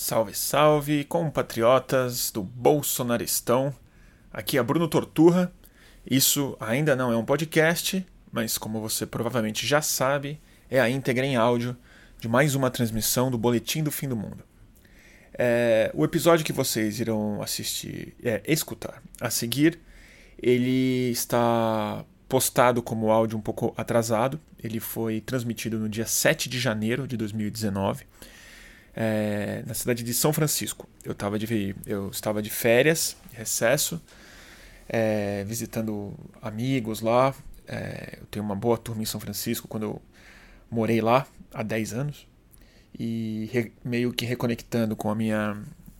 Salve, salve, compatriotas do Bolsonaristão. Aqui é Bruno Torturra. Isso ainda não é um podcast, mas como você provavelmente já sabe, é a íntegra em áudio de mais uma transmissão do Boletim do Fim do Mundo. É, o episódio que vocês irão assistir, é, escutar a seguir, ele está postado como áudio um pouco atrasado. Ele foi transmitido no dia 7 de janeiro de 2019 é, na cidade de São Francisco. Eu, tava de, eu estava de férias, recesso, é, visitando amigos lá. É, eu tenho uma boa turma em São Francisco quando eu morei lá há 10 anos. E re, meio que reconectando com a minha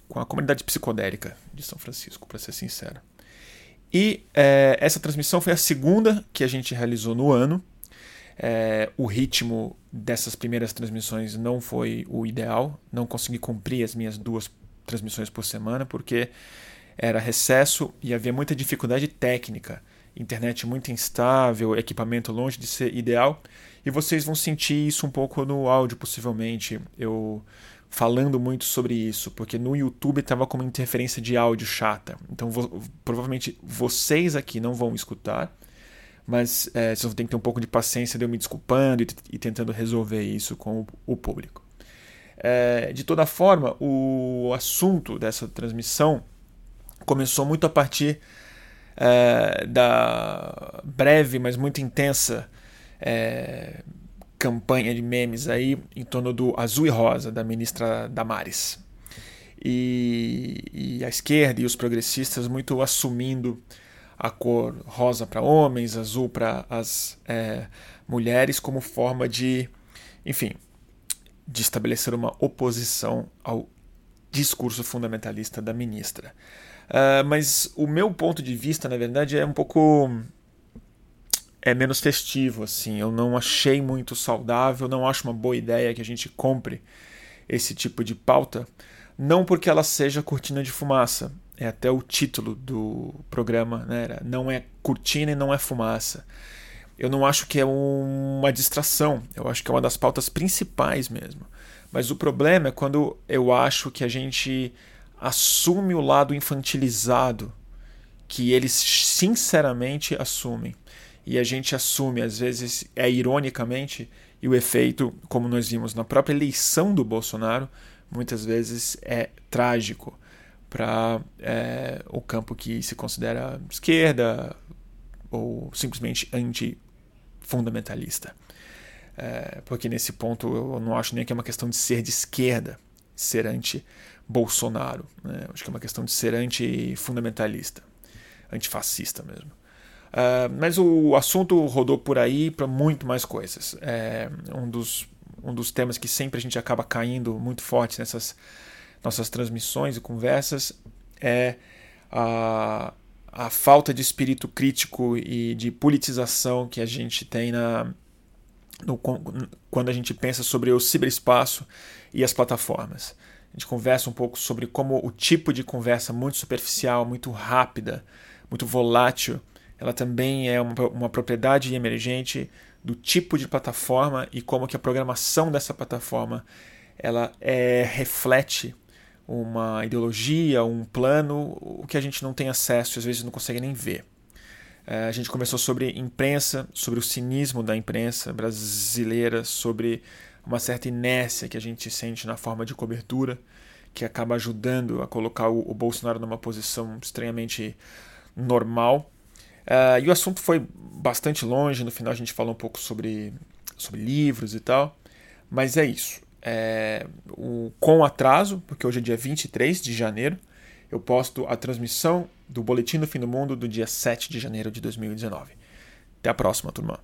com a comunidade psicodélica de São Francisco, para ser sincero. E é, essa transmissão foi a segunda que a gente realizou no ano. É, o ritmo dessas primeiras transmissões não foi o ideal, não consegui cumprir as minhas duas transmissões por semana, porque era recesso e havia muita dificuldade técnica, internet muito instável, equipamento longe de ser ideal, e vocês vão sentir isso um pouco no áudio, possivelmente, eu falando muito sobre isso, porque no YouTube estava com uma interferência de áudio chata, então provavelmente vocês aqui não vão escutar, mas é, vocês vão ter que ter um pouco de paciência de eu me desculpando e, e tentando resolver isso com o, o público. É, de toda forma, o assunto dessa transmissão começou muito a partir é, da breve, mas muito intensa é, campanha de memes aí em torno do azul e rosa da ministra Damares. E, e a esquerda e os progressistas muito assumindo a cor rosa para homens, azul para as é, mulheres, como forma de, enfim, de estabelecer uma oposição ao discurso fundamentalista da ministra. Uh, mas o meu ponto de vista, na verdade, é um pouco é menos festivo, assim. Eu não achei muito saudável, não acho uma boa ideia que a gente compre esse tipo de pauta, não porque ela seja cortina de fumaça, é até o título do programa, né? Não é cortina e não é fumaça. Eu não acho que é uma distração, eu acho que é uma das pautas principais mesmo. Mas o problema é quando eu acho que a gente assume o lado infantilizado que eles sinceramente assumem. E a gente assume, às vezes, é ironicamente, e o efeito, como nós vimos na própria eleição do Bolsonaro, muitas vezes é trágico para é, o campo que se considera esquerda ou simplesmente anti-fundamentalista. É, porque nesse ponto eu não acho nem que é uma questão de ser de esquerda, ser anti-Bolsonaro. Né? Acho que é uma questão de ser anti-fundamentalista, antifascista mesmo. Uh, mas o assunto rodou por aí para muito mais coisas. É um dos, um dos temas que sempre a gente acaba caindo muito forte nessas nossas transmissões e conversas é a, a falta de espírito crítico e de politização que a gente tem na, no, quando a gente pensa sobre o ciberespaço e as plataformas. A gente conversa um pouco sobre como o tipo de conversa muito superficial, muito rápida, muito volátil, ela também é uma, uma propriedade emergente do tipo de plataforma e como que a programação dessa plataforma ela é, reflete uma ideologia, um plano, o que a gente não tem acesso às vezes não consegue nem ver. É, a gente conversou sobre imprensa, sobre o cinismo da imprensa brasileira, sobre uma certa inércia que a gente sente na forma de cobertura, que acaba ajudando a colocar o, Bolsonaro numa posição estranhamente normal. Uh, e o assunto foi bastante longe, no final a gente falou um pouco sobre, sobre livros e tal, mas é isso é, o, com atraso, porque hoje é dia 23 de janeiro, eu posto a transmissão do Boletim do Fim do Mundo do dia 7 de janeiro de 2019. Até a próxima, turma.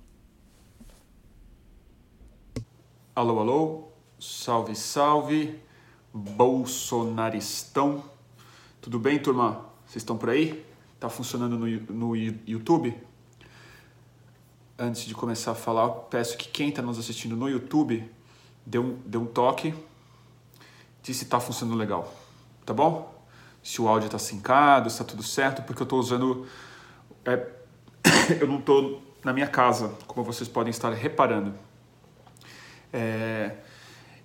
Alô, alô, salve, salve, bolsonaristão. Tudo bem, turma? Vocês estão por aí? Tá funcionando no, no YouTube? Antes de começar a falar, peço que quem está nos assistindo no YouTube dê um, um toque, diz se está funcionando legal, tá bom? Se o áudio está sincado, se está tudo certo, porque eu estou usando. É, eu não estou na minha casa, como vocês podem estar reparando. É,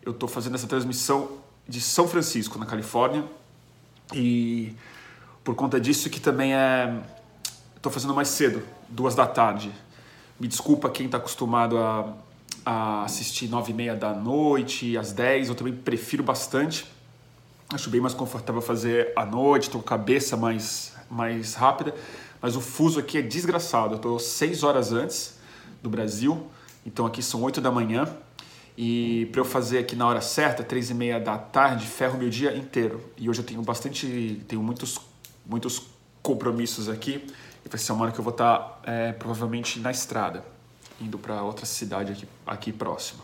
eu estou fazendo essa transmissão de São Francisco, na Califórnia. E por conta disso que também é. Estou fazendo mais cedo, duas da tarde. Me desculpa quem está acostumado a, a assistir nove e meia da noite, às dez. Eu também prefiro bastante. Acho bem mais confortável fazer à noite, estou com a cabeça mais, mais rápida. Mas o fuso aqui é desgraçado. Eu estou seis horas antes do Brasil, então aqui são oito da manhã. E para eu fazer aqui na hora certa, três e meia da tarde, ferro meu dia inteiro. E hoje eu tenho bastante, tenho muitos, muitos compromissos aqui. E vai ser uma hora que eu vou estar tá, é, provavelmente na estrada, indo para outra cidade aqui, aqui próxima.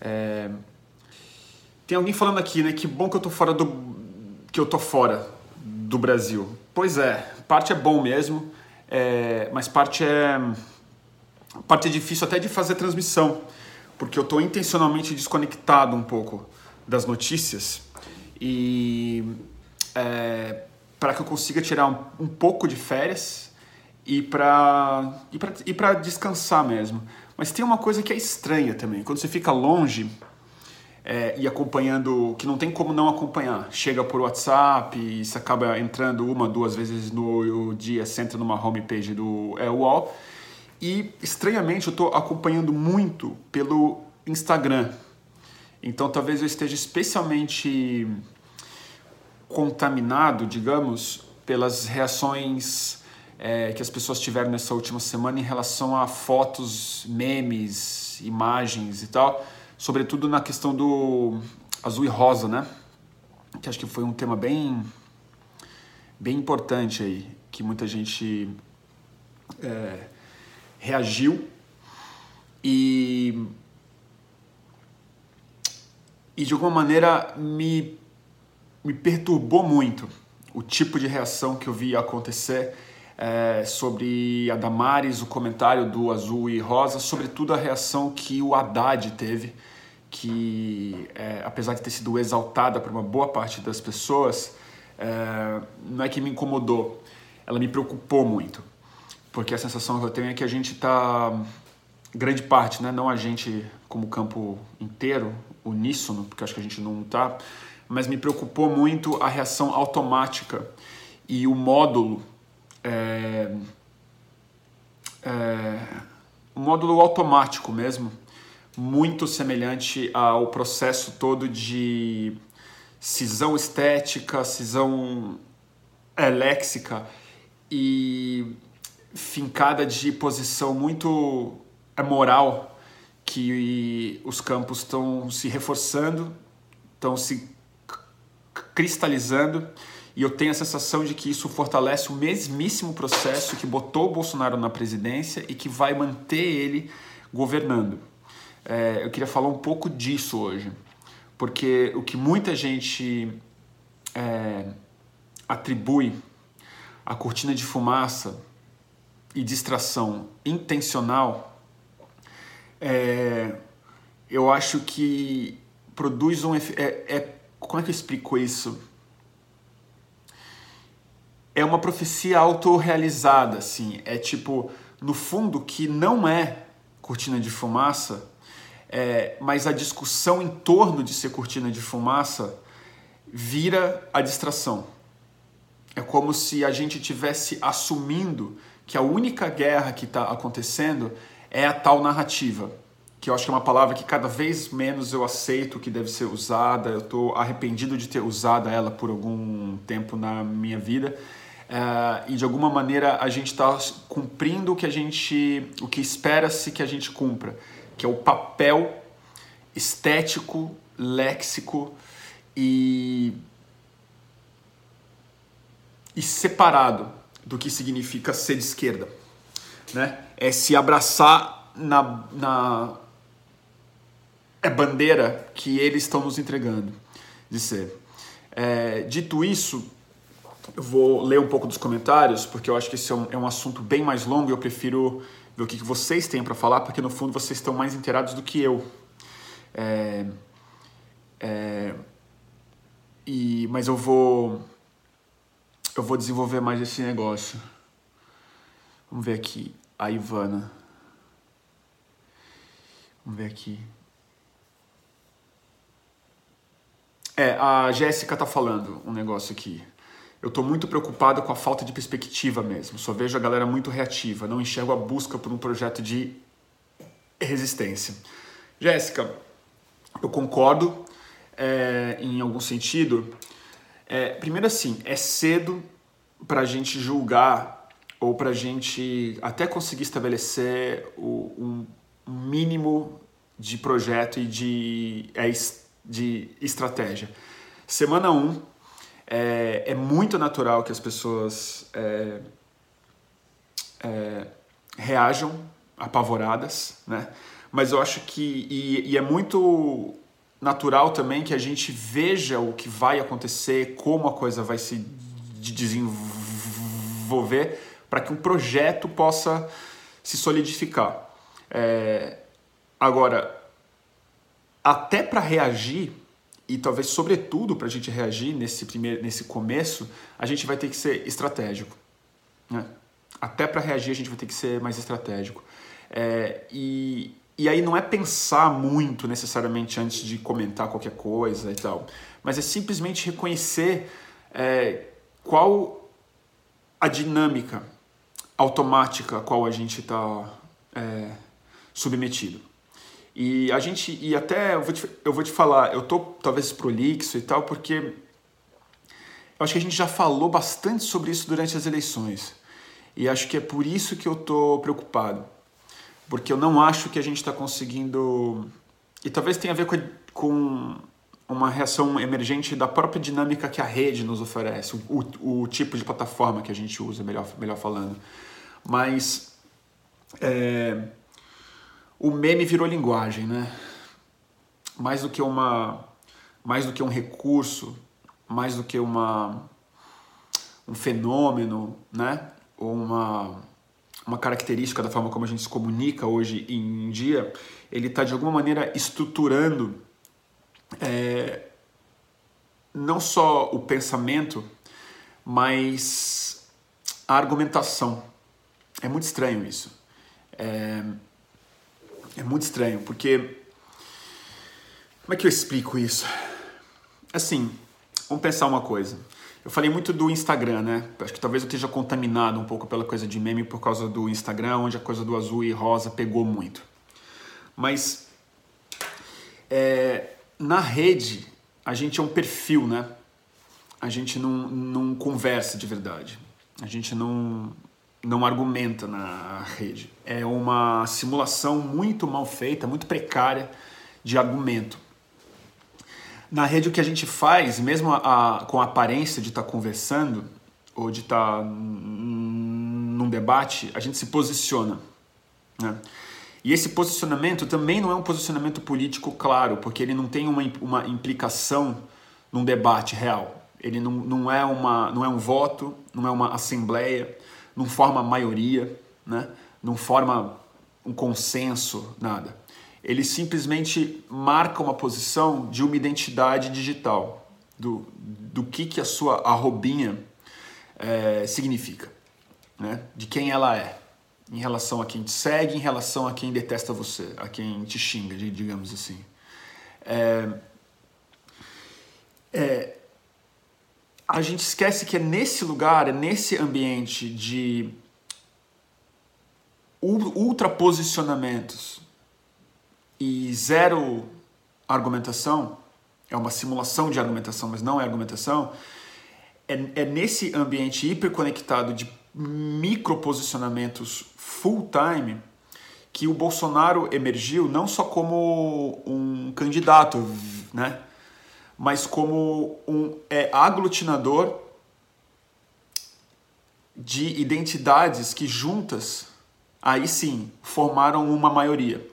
É... Tem alguém falando aqui, né? Que bom que eu tô fora do, que eu tô fora do Brasil. Pois é, parte é bom mesmo, é... mas parte é parte é difícil até de fazer transmissão porque eu estou intencionalmente desconectado um pouco das notícias e é, para que eu consiga tirar um, um pouco de férias e para e para descansar mesmo. Mas tem uma coisa que é estranha também. Quando você fica longe é, e acompanhando, que não tem como não acompanhar, chega por WhatsApp e você acaba entrando uma, duas vezes no dia, você entra numa homepage do é, UOL e estranhamente eu estou acompanhando muito pelo Instagram. Então talvez eu esteja especialmente contaminado, digamos, pelas reações é, que as pessoas tiveram nessa última semana em relação a fotos, memes, imagens e tal, sobretudo na questão do azul e rosa, né? Que acho que foi um tema bem, bem importante aí, que muita gente é, reagiu e e de alguma maneira me me perturbou muito o tipo de reação que eu vi acontecer é, sobre a Damares, o comentário do Azul e Rosa, sobretudo a reação que o Haddad teve, que é, apesar de ter sido exaltada por uma boa parte das pessoas, é, não é que me incomodou, ela me preocupou muito porque a sensação que eu tenho é que a gente está grande parte, né? não a gente como campo inteiro, uníssono, porque acho que a gente não está, mas me preocupou muito a reação automática e o módulo, é, é, o módulo automático mesmo, muito semelhante ao processo todo de cisão estética, cisão é, léxica e fincada de posição muito é, moral que os campos estão se reforçando, estão se cristalizando e eu tenho a sensação de que isso fortalece o mesmíssimo processo que botou o Bolsonaro na presidência e que vai manter ele governando. É, eu queria falar um pouco disso hoje, porque o que muita gente é, atribui à cortina de fumaça e distração intencional, é, eu acho que produz um. É, é, como é que eu explico isso? É uma profecia autorrealizada, assim. É tipo, no fundo, que não é cortina de fumaça, é, mas a discussão em torno de ser cortina de fumaça vira a distração. É como se a gente tivesse assumindo que a única guerra que está acontecendo é a tal narrativa, que eu acho que é uma palavra que cada vez menos eu aceito que deve ser usada. Eu estou arrependido de ter usado ela por algum tempo na minha vida. Uh, e de alguma maneira a gente está cumprindo o que a gente, o que espera-se que a gente cumpra, que é o papel estético, léxico e, e separado do que significa ser de esquerda. Né? É se abraçar na, na é bandeira que eles estão nos entregando de ser. É, dito isso, eu vou ler um pouco dos comentários, porque eu acho que esse é um, é um assunto bem mais longo e eu prefiro ver o que, que vocês têm para falar, porque no fundo vocês estão mais inteirados do que eu. É, é, e, mas eu vou eu vou desenvolver mais esse negócio. Vamos ver aqui. A Ivana. Vamos ver aqui. É, a Jéssica tá falando um negócio aqui. Eu tô muito preocupado com a falta de perspectiva mesmo. Só vejo a galera muito reativa. Não enxergo a busca por um projeto de resistência. Jéssica, eu concordo é, em algum sentido. É, primeiro assim, é cedo para a gente julgar ou para a gente até conseguir estabelecer o, um mínimo de projeto e de, é, de estratégia. Semana 1, um, é, é, muito natural que as pessoas é, é, reajam apavoradas, né? Mas eu acho que e, e, é muito natural também que a gente veja o que vai acontecer, como a coisa vai se desenvolver, para que um projeto possa se solidificar. É, agora, até para reagir e talvez sobretudo para a gente reagir nesse primeiro, nesse começo, a gente vai ter que ser estratégico. Né? Até para reagir a gente vai ter que ser mais estratégico. É, e, e aí não é pensar muito necessariamente antes de comentar qualquer coisa e tal, mas é simplesmente reconhecer é, qual a dinâmica automática a qual a gente está é, submetido. E a gente, e até eu vou, te, eu vou te falar, eu tô talvez prolixo e tal, porque eu acho que a gente já falou bastante sobre isso durante as eleições. E acho que é por isso que eu tô preocupado. Porque eu não acho que a gente está conseguindo. E talvez tenha a ver com, com uma reação emergente da própria dinâmica que a rede nos oferece, o, o, tipo de plataforma que a gente usa, melhor, melhor falando. Mas. É, o meme virou linguagem, né? Mais do que uma, mais do que um recurso, mais do que uma, um fenômeno, né? Ou uma, uma característica da forma como a gente se comunica hoje em dia, ele está de alguma maneira estruturando é, não só o pensamento, mas a argumentação. É muito estranho isso. É, é muito estranho, porque. Como é que eu explico isso? Assim, vamos pensar uma coisa. Eu falei muito do Instagram, né? Acho que talvez eu esteja contaminado um pouco pela coisa de meme por causa do Instagram, onde a coisa do azul e rosa pegou muito. Mas é, na rede, a gente é um perfil, né? A gente não, não conversa de verdade. A gente não, não argumenta na rede. É uma simulação muito mal feita, muito precária de argumento. Na rede, o que a gente faz, mesmo a, a, com a aparência de estar tá conversando ou de estar tá num debate, a gente se posiciona. Né? E esse posicionamento também não é um posicionamento político claro, porque ele não tem uma, uma implicação num debate real. Ele não, não, é uma, não é um voto, não é uma assembleia, não forma maioria, né? não forma um consenso, nada. Ele simplesmente marca uma posição de uma identidade digital, do, do que, que a sua arrobinha é, significa, né? de quem ela é, em relação a quem te segue, em relação a quem detesta você, a quem te xinga, digamos assim. É, é, a gente esquece que é nesse lugar, é nesse ambiente de ultraposicionamentos e zero argumentação, é uma simulação de argumentação, mas não é argumentação, é, é nesse ambiente hiperconectado de microposicionamentos full time que o Bolsonaro emergiu não só como um candidato, né? Mas como um é, aglutinador de identidades que juntas, aí sim, formaram uma maioria.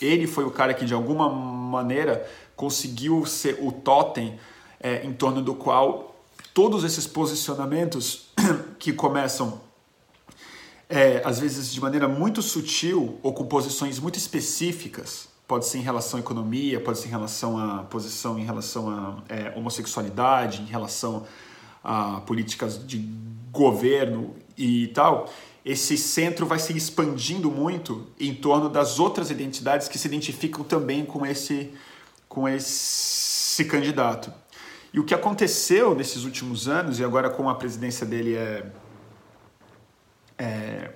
Ele foi o cara que, de alguma maneira, conseguiu ser o totem é, em torno do qual todos esses posicionamentos que começam, é, às vezes de maneira muito sutil ou com posições muito específicas, pode ser em relação à economia, pode ser em relação à posição em relação à é, homossexualidade, em relação a políticas de governo e tal, esse centro vai se expandindo muito em torno das outras identidades que se identificam também com esse com esse candidato. E o que aconteceu nesses últimos anos, e agora com a presidência dele é, é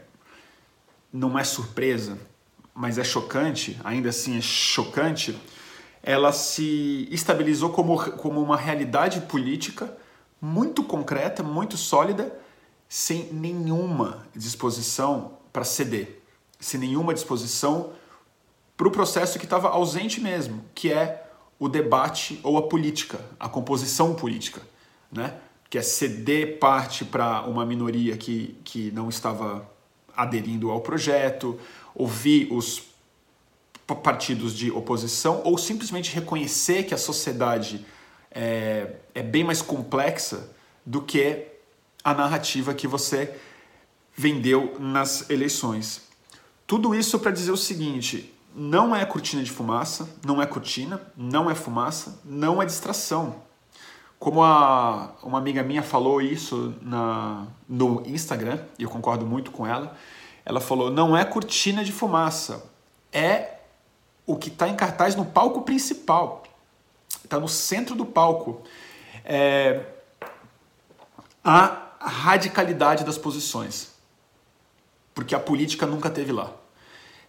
não é surpresa, mas é chocante, ainda assim é chocante, ela se estabilizou como, como uma realidade política muito concreta, muito sólida, sem nenhuma disposição para ceder, sem nenhuma disposição para o processo que estava ausente mesmo, que é o debate ou a política, a composição política, né? que é ceder parte para uma minoria que, que não estava aderindo ao projeto, ouvir os partidos de oposição ou simplesmente reconhecer que a sociedade é, é bem mais complexa do que a narrativa que você vendeu nas eleições. Tudo isso para dizer o seguinte: não é cortina de fumaça, não é cortina, não é fumaça, não é distração. Como a, uma amiga minha falou isso na, no Instagram, e eu concordo muito com ela, ela falou: não é cortina de fumaça, é o que está em cartaz no palco principal. Está no centro do palco. É, a radicalidade das posições. Porque a política nunca teve lá.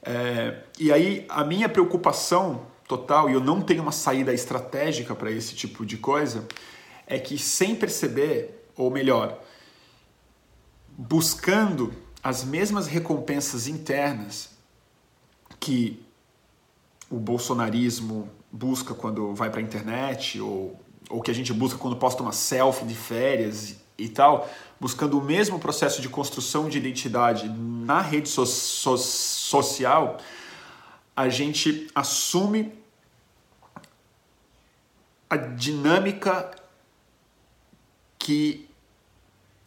É, e aí a minha preocupação total, e eu não tenho uma saída estratégica para esse tipo de coisa, é que sem perceber, ou melhor, buscando as mesmas recompensas internas que o bolsonarismo busca quando vai para a internet, ou, ou que a gente busca quando posta uma selfie de férias e tal, buscando o mesmo processo de construção de identidade na rede so so social, a gente assume a dinâmica que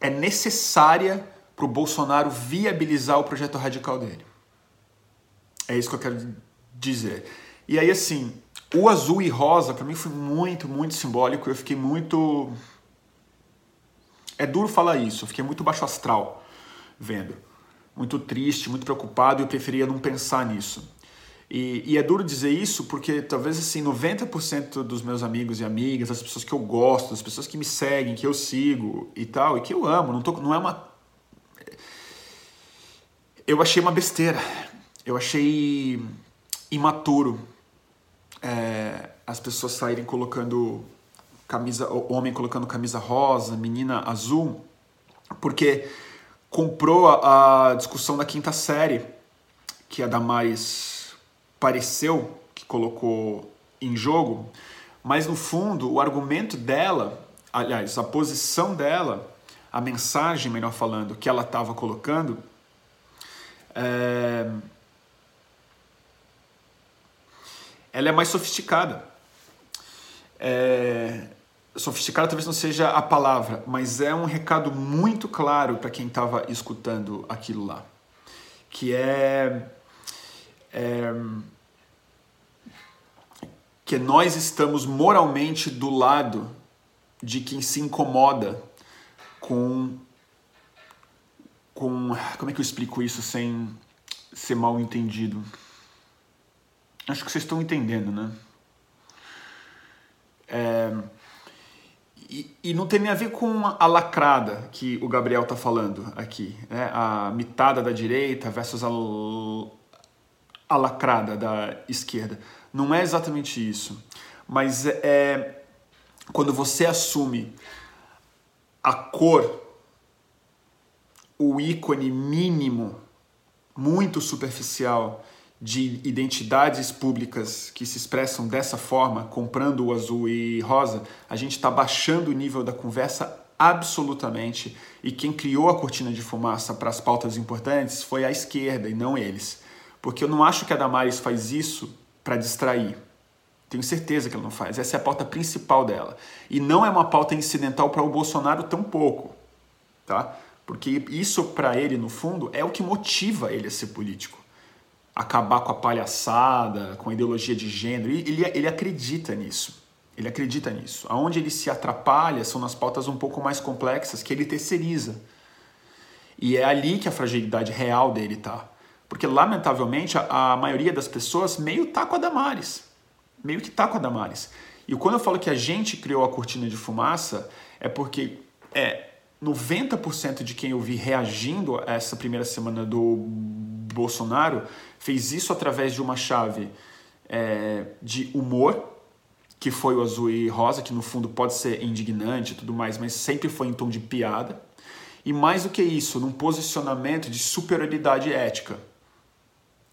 é necessária para o Bolsonaro viabilizar o projeto radical dele. É isso que eu quero dizer. E aí, assim, o azul e rosa para mim foi muito, muito simbólico. Eu fiquei muito é duro falar isso, eu fiquei muito baixo astral vendo. Muito triste, muito preocupado e eu preferia não pensar nisso. E, e, é duro dizer isso porque talvez assim 90% dos meus amigos e amigas, das pessoas que eu gosto, das pessoas que me seguem, que eu sigo e tal, e que eu amo, não, tô, não é uma. Eu achei uma besteira. Eu achei imaturo é, as pessoas saírem colocando camisa, homem colocando camisa rosa, menina azul, porque comprou a, a discussão da quinta série que a Damares pareceu que colocou em jogo, mas no fundo o argumento dela, aliás, a posição dela, a mensagem, melhor falando, que ela estava colocando, ela é mais sofisticada. É sofisticado talvez não seja a palavra, mas é um recado muito claro para quem estava escutando aquilo lá, que é, é, que nós estamos moralmente do lado de quem se incomoda com com como é que eu explico isso sem ser mal entendido? Acho que vocês estão entendendo, né? É, e, e, não tem nem a ver com a lacrada que o Gabriel está falando aqui, né? a mitada da direita versus a, a lacrada da esquerda. Não é exatamente isso, mas é, é quando você assume a cor, o ícone mínimo, muito superficial de identidades públicas que se expressam dessa forma, comprando o azul e rosa, a gente está baixando o nível da conversa absolutamente. E quem criou a cortina de fumaça para as pautas importantes foi a esquerda e não eles. Porque eu não acho que a Damares faz isso para distrair. Tenho certeza que ela não faz. Essa é a pauta principal dela. E não é uma pauta incidental para o Bolsonaro tampouco. Tá? Porque isso, para ele, no fundo, é o que motiva ele a ser político acabar com a palhaçada, com a ideologia de gênero. Ele, ele acredita nisso. Ele acredita nisso. Aonde ele se atrapalha são nas pautas um pouco mais complexas que ele terceiriza. E é ali que a fragilidade real dele tá. Porque, lamentavelmente, a, a maioria das pessoas meio tá com a Damares. Meio que tá com a Damares. E quando eu falo que a gente criou a cortina de fumaça, é porque é 90% de quem eu vi reagindo a essa primeira semana do Bolsonaro fez isso através de uma chave é, de humor, que foi o azul e rosa, que no fundo pode ser indignante e tudo mais, mas sempre foi em tom de piada. E mais do que isso, num posicionamento de superioridade ética,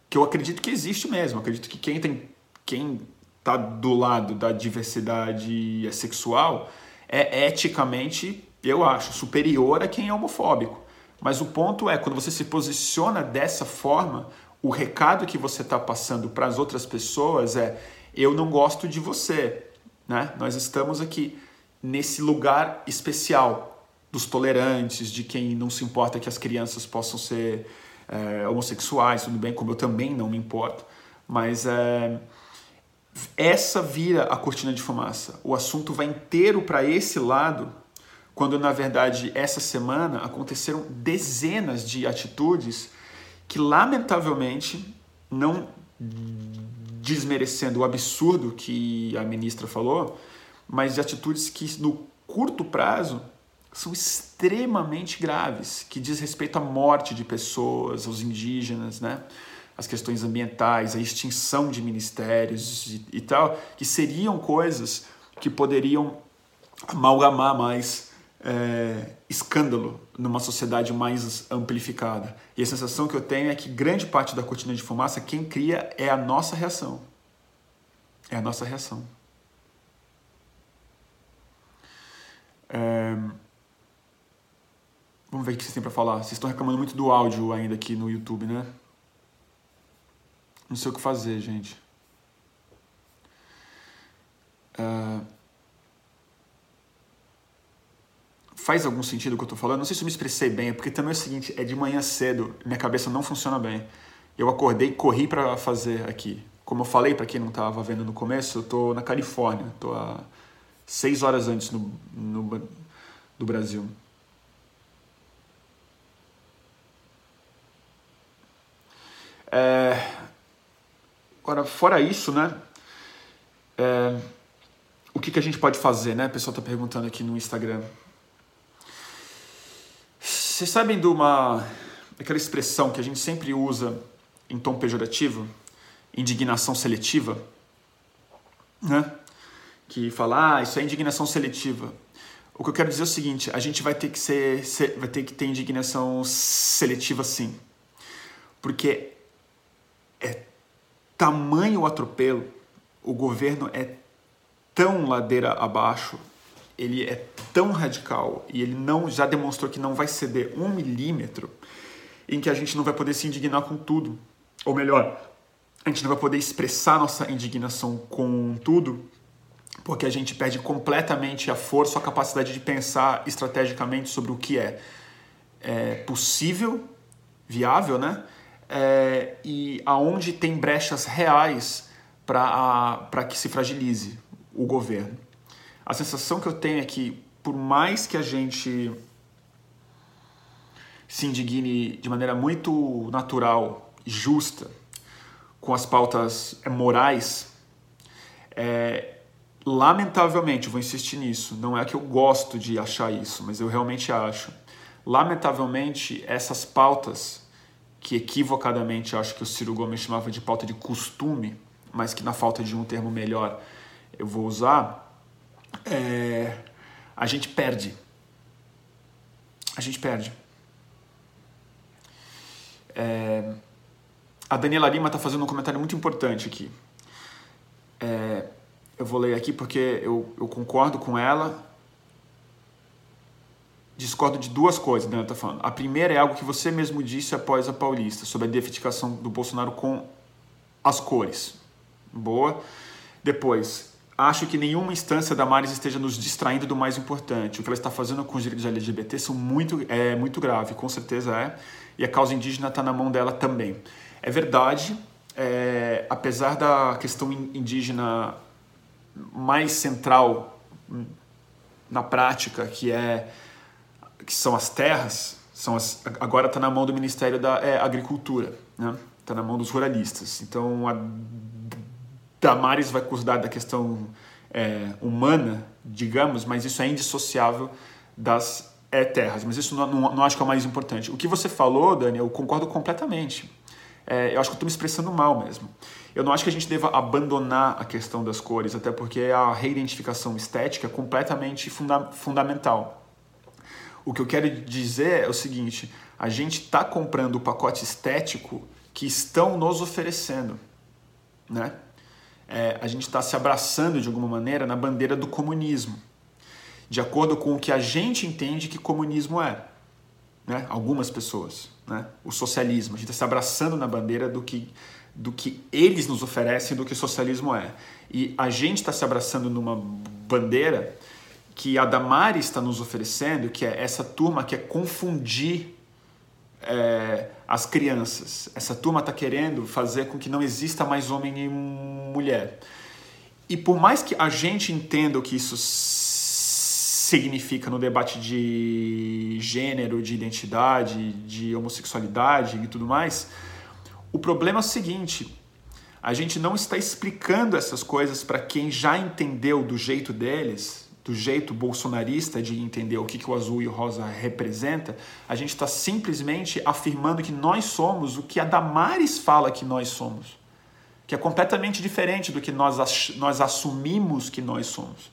que eu acredito que existe mesmo. acredito que quem tem quem está do lado da diversidade sexual é eticamente, eu acho, superior a quem é homofóbico. Mas o ponto é, quando você se posiciona dessa forma, o recado que você está passando para as outras pessoas é: eu não gosto de você. Né? Nós estamos aqui nesse lugar especial dos tolerantes, de quem não se importa que as crianças possam ser é, homossexuais, tudo bem, como eu também não me importo. Mas é, essa vira a cortina de fumaça. O assunto vai inteiro para esse lado, quando na verdade essa semana aconteceram dezenas de atitudes que lamentavelmente não desmerecendo o absurdo que a ministra falou, mas de atitudes que no curto prazo são extremamente graves, que diz respeito à morte de pessoas, aos indígenas, né? as questões ambientais, a extinção de ministérios e, e tal, que seriam coisas que poderiam amalgamar mais é, escândalo numa sociedade mais amplificada. E a sensação que eu tenho é que grande parte da cortina de fumaça, quem cria é a nossa reação. É a nossa reação. É... Vamos ver o que vocês têm para falar. Vocês estão reclamando muito do áudio ainda aqui no YouTube, né? Não sei o que fazer, gente. Uh, faz algum sentido o que eu estou falando? Não sei se eu me expressei bem, porque também é o seguinte: é de manhã cedo, minha cabeça não funciona bem. Eu acordei corri para fazer aqui. Como eu falei para quem não estava vendo no começo, eu estou na Califórnia, estou a seis horas antes no, no, do Brasil. É, Agora, fora isso, né? É, o que, que a gente pode fazer, né? O pessoal está perguntando aqui no Instagram. Vocês sabem de uma aquela expressão que a gente sempre usa em tom pejorativo, indignação seletiva, né? Que fala, ah, isso é indignação seletiva. O que eu quero dizer é o seguinte: a gente vai ter que ser, ser vai ter que ter indignação seletiva, sim, porque é tamanho o atropelo, o governo é tão ladeira abaixo, ele é tão radical e ele não já demonstrou que não vai ceder um milímetro, em que a gente não vai poder se indignar com tudo. Ou melhor, a gente não vai poder expressar nossa indignação com tudo, porque a gente perde completamente a força, a capacidade de pensar estrategicamente sobre o que é, é possível, viável, né? é, e aonde tem brechas reais para que se fragilize o governo. A sensação que eu tenho é que, por mais que a gente se indigne de maneira muito natural e justa com as pautas morais, é, lamentavelmente, vou insistir nisso, não é que eu gosto de achar isso, mas eu realmente acho. Lamentavelmente, essas pautas que equivocadamente acho que o Ciro Gomes chamava de pauta de costume, mas que na falta de um termo melhor eu vou usar, é, a gente perde. A gente perde. É, a Daniela Lima está fazendo um comentário muito importante aqui. É, eu vou ler aqui porque eu, eu concordo com ela discordo de duas coisas, Daniel está falando. A primeira é algo que você mesmo disse após a Paulista, sobre a identificação do Bolsonaro com as cores. Boa. Depois, acho que nenhuma instância da Maris esteja nos distraindo do mais importante. O que ela está fazendo com os direitos LGBT são muito, é muito grave, com certeza é. E a causa indígena está na mão dela também. É verdade, é, apesar da questão indígena mais central na prática, que é que são as terras, são as, agora está na mão do Ministério da é, Agricultura, está né? Na mão dos ruralistas. Então a Damares vai cuidar da questão é, humana, digamos, mas isso é indissociável das é, terras. Mas isso não, não, não, acho que é o mais importante. O que você falou, Dani, eu concordo completamente. É, eu acho que estou me expressando mal mesmo. Eu não acho que a gente deva abandonar a questão das cores, até porque a reidentificação estética é completamente funda fundamental. O que eu quero dizer é o seguinte: a gente está comprando o pacote estético que estão nos oferecendo, né? É, a gente está se abraçando de alguma maneira na bandeira do comunismo, de acordo com o que a gente entende que comunismo é, né? Algumas pessoas, né? O socialismo, a gente está se abraçando na bandeira do que do que eles nos oferecem do que o socialismo é. E a gente está se abraçando numa bandeira que a Damari está nos oferecendo, que é essa turma que é confundir é, as crianças. Essa turma está querendo fazer com que não exista mais homem e mulher. E por mais que a gente entenda o que isso significa no debate de gênero, de identidade, de homossexualidade e tudo mais, o problema é o seguinte: a gente não está explicando essas coisas para quem já entendeu do jeito deles do jeito bolsonarista de entender o que, que o azul e o rosa representa, a gente está simplesmente afirmando que nós somos o que a Damares fala que nós somos, que é completamente diferente do que nós, nós assumimos que nós somos.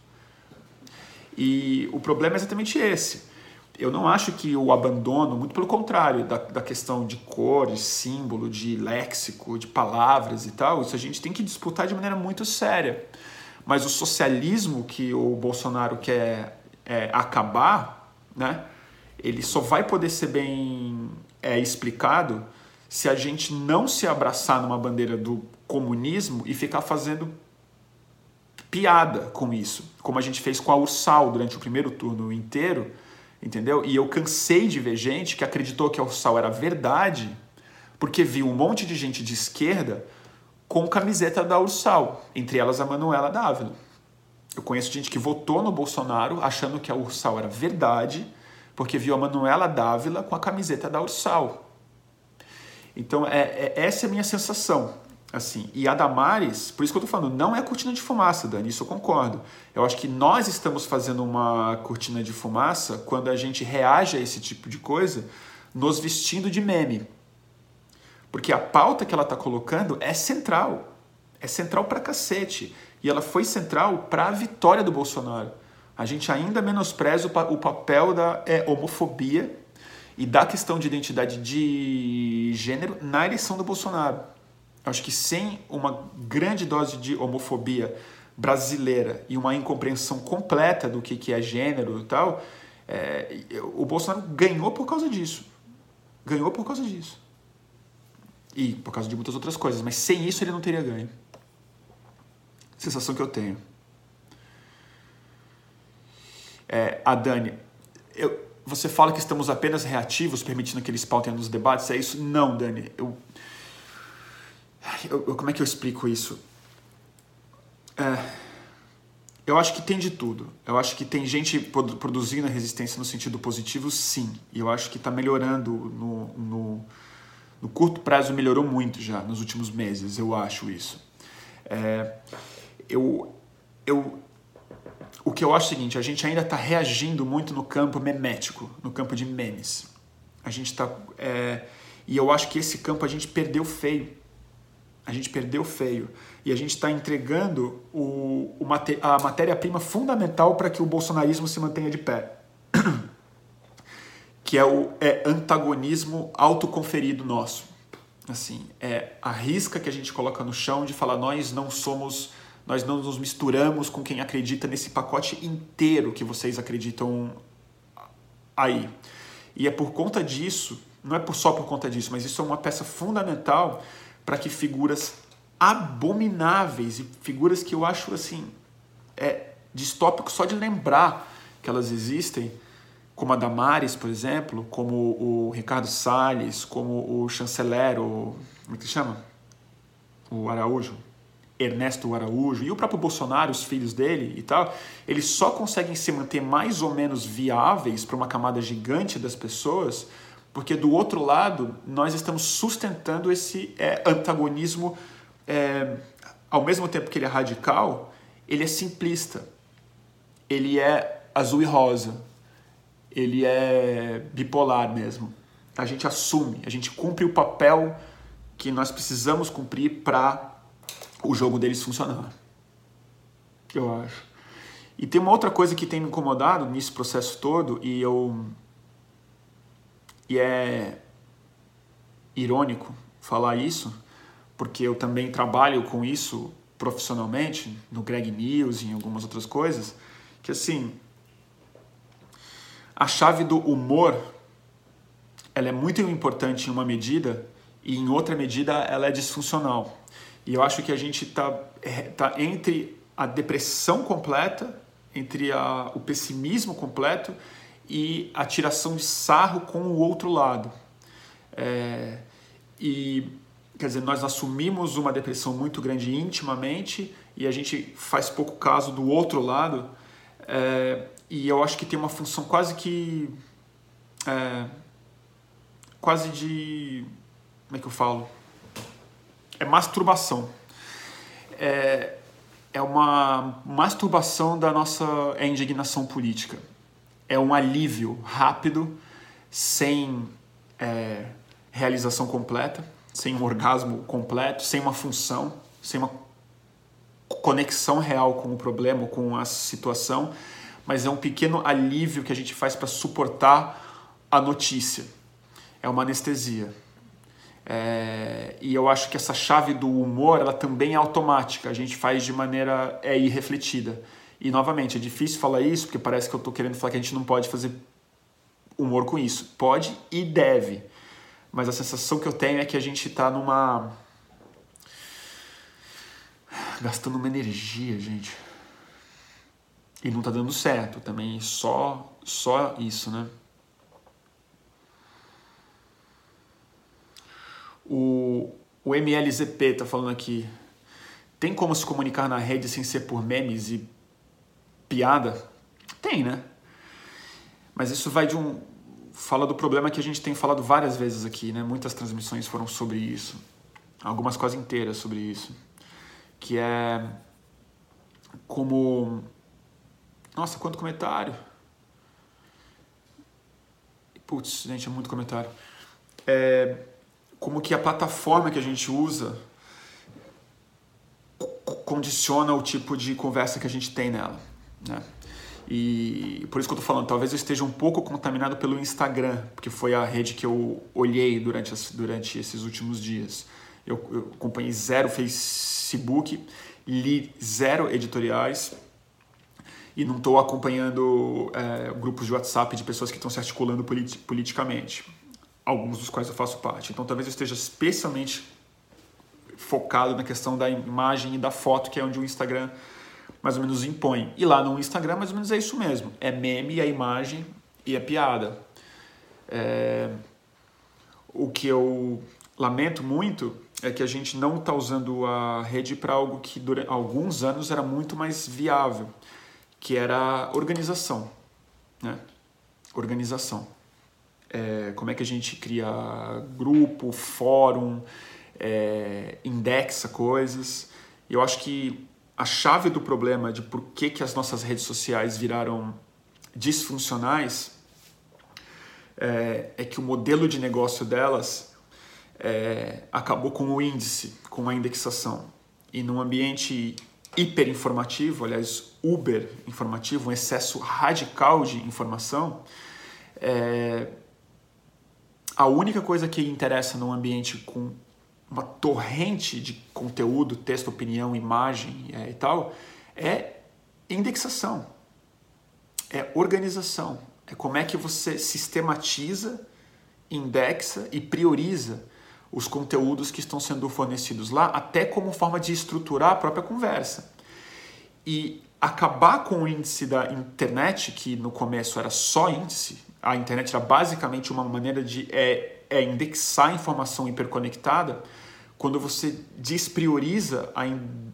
E o problema é exatamente esse. Eu não acho que o abandono, muito pelo contrário, da, da questão de cor, de símbolo, de léxico, de palavras e tal, isso a gente tem que disputar de maneira muito séria. Mas o socialismo que o Bolsonaro quer é, acabar, né, ele só vai poder ser bem é, explicado se a gente não se abraçar numa bandeira do comunismo e ficar fazendo piada com isso, como a gente fez com a Ursal durante o primeiro turno inteiro, entendeu? E eu cansei de ver gente que acreditou que a Ursal era verdade, porque viu um monte de gente de esquerda com camiseta da Ursal, entre elas a Manuela Dávila. Eu conheço gente que votou no Bolsonaro achando que a Ursal era verdade, porque viu a Manuela Dávila com a camiseta da Ursal. Então, é, é, essa é a minha sensação. Assim. E a Damares, por isso que eu estou falando, não é cortina de fumaça, Dani, isso eu concordo. Eu acho que nós estamos fazendo uma cortina de fumaça quando a gente reage a esse tipo de coisa nos vestindo de meme. Porque a pauta que ela está colocando é central. É central para cacete. E ela foi central para a vitória do Bolsonaro. A gente ainda menospreza o, papel da é, homofobia e da questão de identidade de gênero na eleição do Bolsonaro. Acho que sem uma grande dose de homofobia brasileira e uma incompreensão completa do que, que é gênero e tal, é, o Bolsonaro ganhou por causa disso. Ganhou por causa disso. E por causa de muitas outras coisas, mas sem isso ele não teria ganho. Sensação que eu tenho. É, a Dani, eu, você fala que estamos apenas reativos, permitindo que eles pautem nos debates, é isso? Não, Dani. Eu, eu, eu como é que eu explico isso? É, eu acho que tem de tudo. Eu acho que tem gente produzindo a resistência no sentido positivo, sim. E eu acho que está melhorando no, no no curto prazo melhorou muito já nos últimos meses, eu acho isso. É, eu, eu, o que eu acho é o seguinte, a gente ainda está reagindo muito no campo memético, no campo de memes. A gente está... É, e eu acho que esse campo a gente perdeu feio. A gente perdeu feio. E a gente está entregando o, o, a matéria-prima fundamental para que o bolsonarismo se mantenha de pé. que é o é antagonismo autoconferido nosso. Assim, é a risca que a gente coloca no chão de falar nós não somos, nós não nos misturamos com quem acredita nesse pacote inteiro que vocês acreditam aí. E é por conta disso, não é só por conta disso, mas isso é uma peça fundamental para que figuras abomináveis e figuras que eu acho assim é distópico só de lembrar que elas existem, como a Damares, por exemplo, como o Ricardo Salles, como o chanceler, o, como é que chama? O Araújo, Ernesto Araújo e o próprio Bolsonaro, os filhos dele e tal, eles só conseguem se manter mais ou menos viáveis para uma camada gigante das pessoas, porque do outro lado nós estamos sustentando esse é, antagonismo, é, ao mesmo tempo que ele é radical, ele é simplista. Ele é azul e rosa. Ele é bipolar mesmo. A gente assume, a gente cumpre o papel que nós precisamos cumprir para o jogo deles funcionar. Eu acho. E tem uma outra coisa que tem me incomodado nesse processo todo e eu e é irônico falar isso, porque eu também trabalho com isso profissionalmente, no Greg News e em algumas outras coisas, que assim, a chave do humor ela é muito importante em uma medida e em outra medida ela é disfuncional. E eu acho que a gente está é, tá entre a depressão completa, entre a, o pessimismo completo e a tiração de sarro com o outro lado. É, e quer dizer, nós assumimos uma depressão muito grande intimamente e a gente faz pouco caso do outro lado. É, e eu acho que tem uma função quase que. É, quase de. Como é que eu falo? É masturbação. É, é uma masturbação da nossa é indignação política. É um alívio rápido, sem é, realização completa, sem um orgasmo completo, sem uma função, sem uma conexão real com o problema, com a situação, mas é um pequeno alívio que a gente faz para suportar a notícia. É uma anestesia. É, e eu acho que essa chave do humor ela também é automática, a gente faz de maneira é irrefletida. E novamente, é difícil falar isso porque parece que eu estou querendo falar que a gente não pode fazer humor com isso. Pode e deve. Mas a sensação que eu tenho é que a gente está numa. gastando uma energia, gente. E não está dando certo também. Só, só isso, né? O, o MLZP está falando aqui. Tem como se comunicar na rede sem ser por memes e piada? Tem, né? Mas isso vai de um. Fala do problema que a gente tem falado várias vezes aqui, né? Muitas transmissões foram sobre isso. Algumas quase inteiras sobre isso. Que é. Como. Nossa, quanto comentário! Putz, gente, é muito comentário. É como que a plataforma que a gente usa condiciona o tipo de conversa que a gente tem nela, né? E por isso que eu tô falando, talvez eu esteja um pouco contaminado pelo Instagram, porque foi a rede que eu olhei durante, as, durante esses últimos dias. Eu, eu acompanhei zero Facebook, li zero editoriais e não estou acompanhando é, grupos de WhatsApp de pessoas que estão se articulando politi politicamente alguns dos quais eu faço parte. Então talvez eu esteja especialmente focado na questão da imagem e da foto, que é onde o Instagram mais ou menos impõe. E lá no Instagram mais ou menos é isso mesmo. É meme, a imagem e a piada. É... O que eu lamento muito é que a gente não está usando a rede para algo que durante alguns anos era muito mais viável, que era organização. Né? Organização é, como é que a gente cria grupo, fórum, é, indexa coisas. Eu acho que a chave do problema de por que, que as nossas redes sociais viraram disfuncionais é, é que o modelo de negócio delas é, acabou com o índice, com a indexação. E num ambiente hiperinformativo, aliás, uber informativo, um excesso radical de informação, é, a única coisa que interessa num ambiente com uma torrente de conteúdo, texto, opinião, imagem é, e tal, é indexação, é organização, é como é que você sistematiza, indexa e prioriza os conteúdos que estão sendo fornecidos lá, até como forma de estruturar a própria conversa. E acabar com o índice da internet, que no começo era só índice, a internet era basicamente uma maneira de é, é indexar informação hiperconectada, quando você desprioriza a,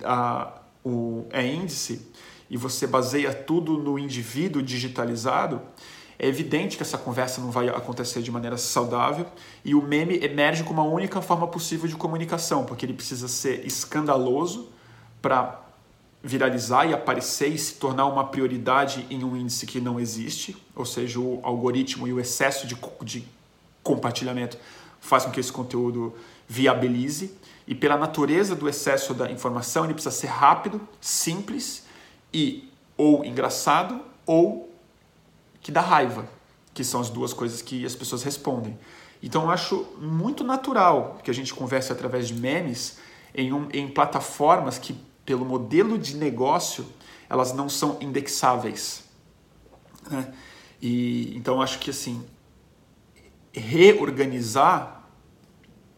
a, o é índice e você baseia tudo no indivíduo digitalizado, é evidente que essa conversa não vai acontecer de maneira saudável e o meme emerge como a única forma possível de comunicação, porque ele precisa ser escandaloso para viralizar e aparecer e se tornar uma prioridade em um índice que não existe, ou seja, o algoritmo e o excesso de, de compartilhamento faz com que esse conteúdo viabilize. E pela natureza do excesso da informação, ele precisa ser rápido, simples e ou engraçado ou que dá raiva, que são as duas coisas que as pessoas respondem. Então eu acho muito natural que a gente converse através de memes em, um, em plataformas que, pelo modelo de negócio, elas não são indexáveis. Né? E então acho que assim reorganizar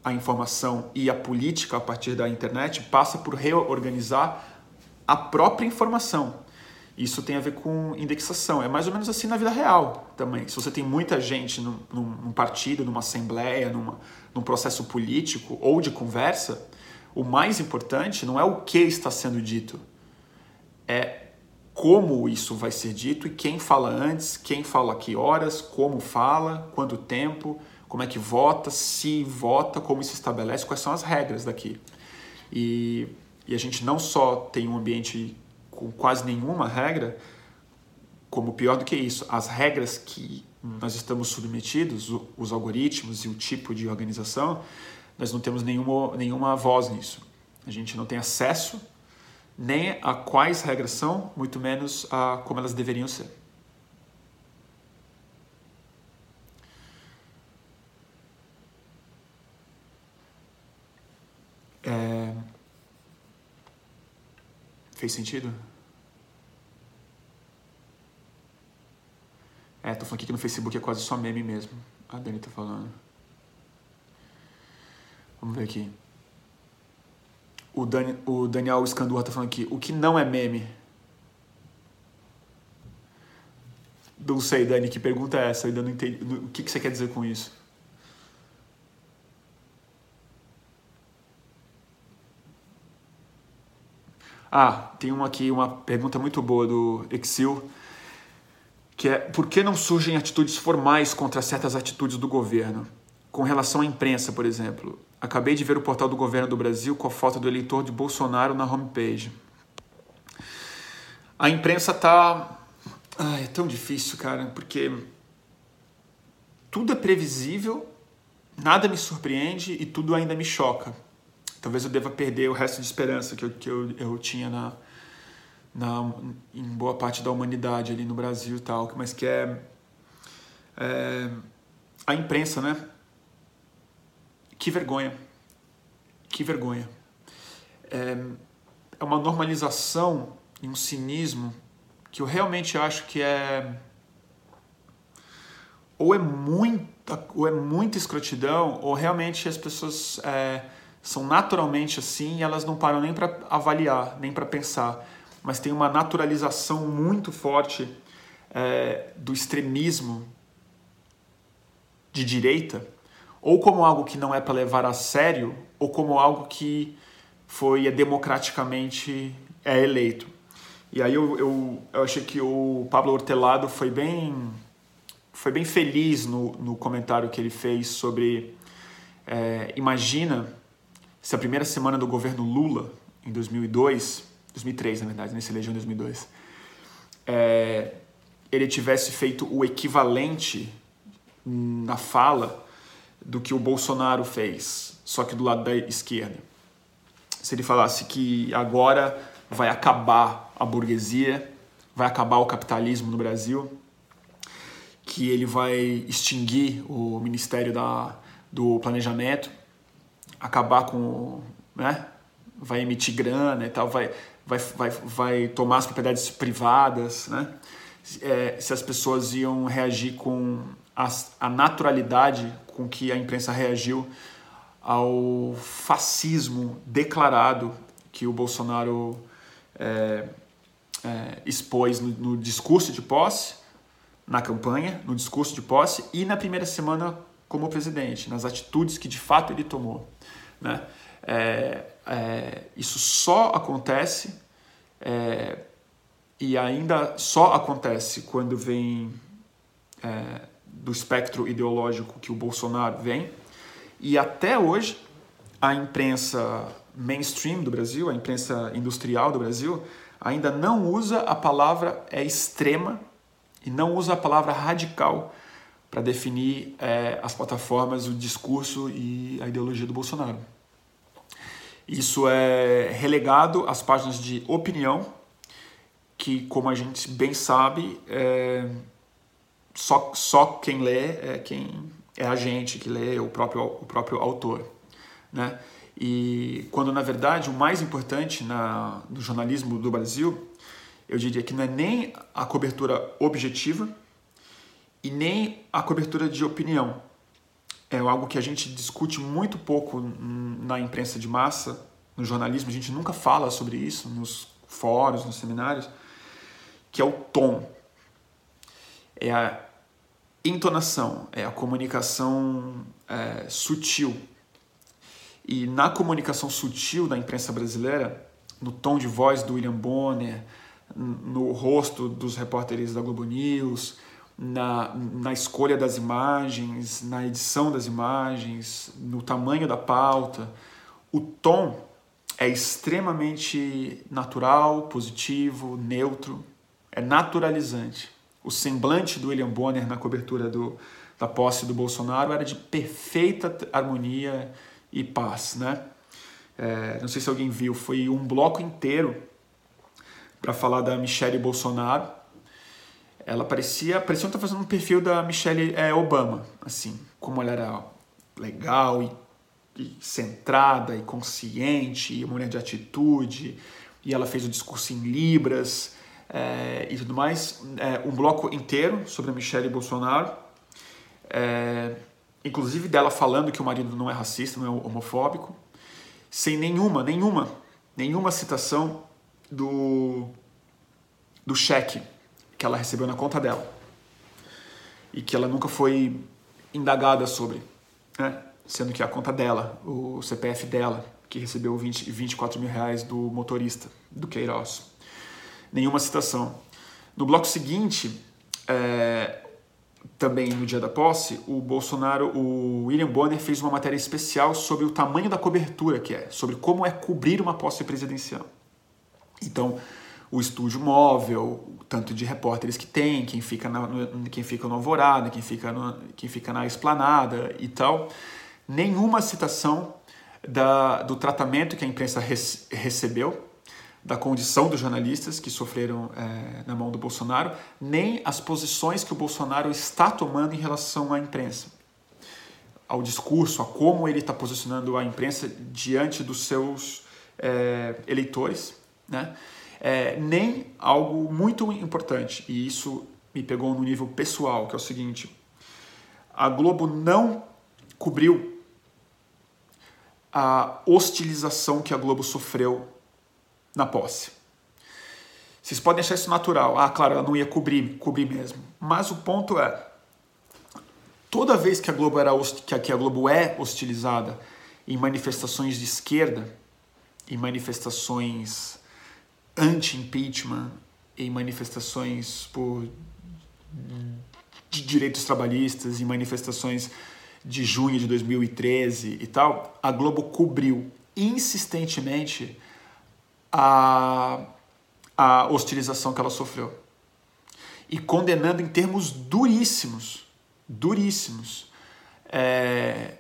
a informação e a política a partir da internet passa por reorganizar a própria informação. Isso tem a ver com indexação. É mais ou menos assim na vida real também. Se você tem muita gente num, num partido, numa assembleia, numa, num processo político ou de conversa, o mais importante não é o que está sendo dito, é como isso vai ser dito e quem fala antes, quem fala que horas, como fala, quanto tempo, como é que vota, se vota, como se estabelece, quais são as regras daqui. E, e a gente não só tem um ambiente com quase nenhuma regra, como pior do que isso, as regras que nós estamos submetidos, os algoritmos e o tipo de organização, nós não temos nenhuma, nenhuma voz nisso. A gente não tem acesso nem a quais regras são, muito menos a como elas deveriam ser. É... Fez sentido? É, tô falando aqui que no Facebook é quase só meme mesmo. A Dani tá falando. Vamos ver aqui. O, Dan, o Daniel Scandurra tá falando aqui. O que não é meme? Não sei, Dani, que pergunta é essa? Eu ainda não entendi. O que, que você quer dizer com isso? Ah, tem uma aqui, uma pergunta muito boa do Exil que é por que não surgem atitudes formais contra certas atitudes do governo? Com relação à imprensa, por exemplo. Acabei de ver o portal do governo do Brasil com a foto do eleitor de Bolsonaro na homepage. A imprensa tá. Ai, é tão difícil, cara, porque tudo é previsível, nada me surpreende e tudo ainda me choca. Talvez eu deva perder o resto de esperança que eu, que eu, eu tinha na, na, em boa parte da humanidade ali no Brasil e tal, mas que é, é a imprensa, né? Que vergonha, que vergonha. É, é uma normalização e um cinismo que eu realmente acho que é ou é muita ou é muita escrotidão ou realmente as pessoas é, são naturalmente assim e elas não param nem para avaliar nem para pensar mas tem uma naturalização muito forte é, do extremismo de direita, ou como algo que não é para levar a sério, ou como algo que foi democraticamente é eleito. E aí eu, eu, eu achei que o Pablo Hortelado foi bem foi bem feliz no, no comentário que ele fez sobre é, imagina se a primeira semana do governo Lula em 2002 2003 na verdade, nesse elegeu em 2002, é, ele tivesse feito o equivalente na fala do que o Bolsonaro fez, só que do lado da esquerda. Se ele falasse que agora vai acabar a burguesia, vai acabar o capitalismo no Brasil, que ele vai extinguir o Ministério da, do Planejamento, acabar com, né, vai emitir grana e tal, vai vai, vai, vai tomar as propriedades privadas, né? É, se as pessoas iam reagir com a, a naturalidade com que a imprensa reagiu ao fascismo declarado que o Bolsonaro é, é, expôs no, no, discurso de posse, na campanha, no discurso de posse e na primeira semana como presidente, nas atitudes que de fato ele tomou. Né? É, é, isso só acontece é, e ainda só acontece quando vem é, do espectro ideológico que o Bolsonaro vem. E até hoje, a imprensa mainstream do Brasil, a imprensa industrial do Brasil, ainda não usa a palavra é, extrema e não usa a palavra radical para definir é, as plataformas, o discurso e a ideologia do Bolsonaro. Isso é relegado às páginas de opinião, que, como a gente bem sabe, é, só, só quem lê é quem é a gente que lê, o próprio, o próprio autor. Né? E quando, na verdade, o mais importante na, no jornalismo do Brasil, eu diria que não é nem a cobertura objetiva e nem a cobertura de opinião. É algo que a gente discute muito pouco na imprensa de massa, no jornalismo, a gente nunca fala sobre isso nos fóruns, nos seminários, que é o tom. É a entonação, é a comunicação é, sutil. E na comunicação sutil da imprensa brasileira, no tom de voz do William Bonner, no rosto dos repórteres da Globo News, na, na escolha das imagens, na edição das imagens, no tamanho da pauta, o tom é extremamente natural, positivo, neutro, é naturalizante. O semblante do William Bonner na cobertura do, da posse do Bolsonaro era de perfeita harmonia e paz, né? É, não sei se alguém viu, foi um bloco inteiro para falar da Michelle Bolsonaro. Ela parecia, parecia estar fazendo um perfil da Michelle é, Obama, assim, como ela era legal e, e centrada e consciente, e mulher de atitude, e ela fez o discurso em libras é, e tudo mais. É, um bloco inteiro sobre a Michelle Bolsonaro. É, inclusive dela falando que o marido não é racista, não é homofóbico, sem nenhuma, nenhuma, nenhuma citação do, do cheque que ela recebeu na conta dela e que ela nunca foi indagada sobre, né? sendo que a conta dela, o CPF dela, que recebeu 20, 24 mil reais do motorista, do Queiroz. Nenhuma citação. No bloco seguinte, é, também no dia da posse, o Bolsonaro, o William Bonner fez uma matéria especial sobre o tamanho da cobertura que é, sobre como é cobrir uma posse presidencial. Então, o estúdio móvel, tanto de repórteres que tem, quem fica, na, no, quem fica no Alvorada, quem fica, no, quem fica na Esplanada e tal, nenhuma citação da, do tratamento que a imprensa recebeu da condição dos jornalistas que sofreram é, na mão do Bolsonaro, nem as posições que o Bolsonaro está tomando em relação à imprensa, ao discurso, a como ele está posicionando a imprensa diante dos seus é, eleitores, né? É, nem algo muito importante, e isso me pegou no nível pessoal, que é o seguinte: a Globo não cobriu a hostilização que a Globo sofreu na posse. Vocês podem achar isso natural. Ah, claro, ela não ia cobrir, cobrir mesmo. Mas o ponto é, toda vez que a Globo era que a Globo é hostilizada em manifestações de esquerda, em manifestações anti-impeachment, em manifestações por de direitos trabalhistas, em manifestações de junho de 2013 e tal, a Globo cobriu insistentemente a, a hostilização que ela sofreu. E condenando em termos duríssimos, duríssimos, é,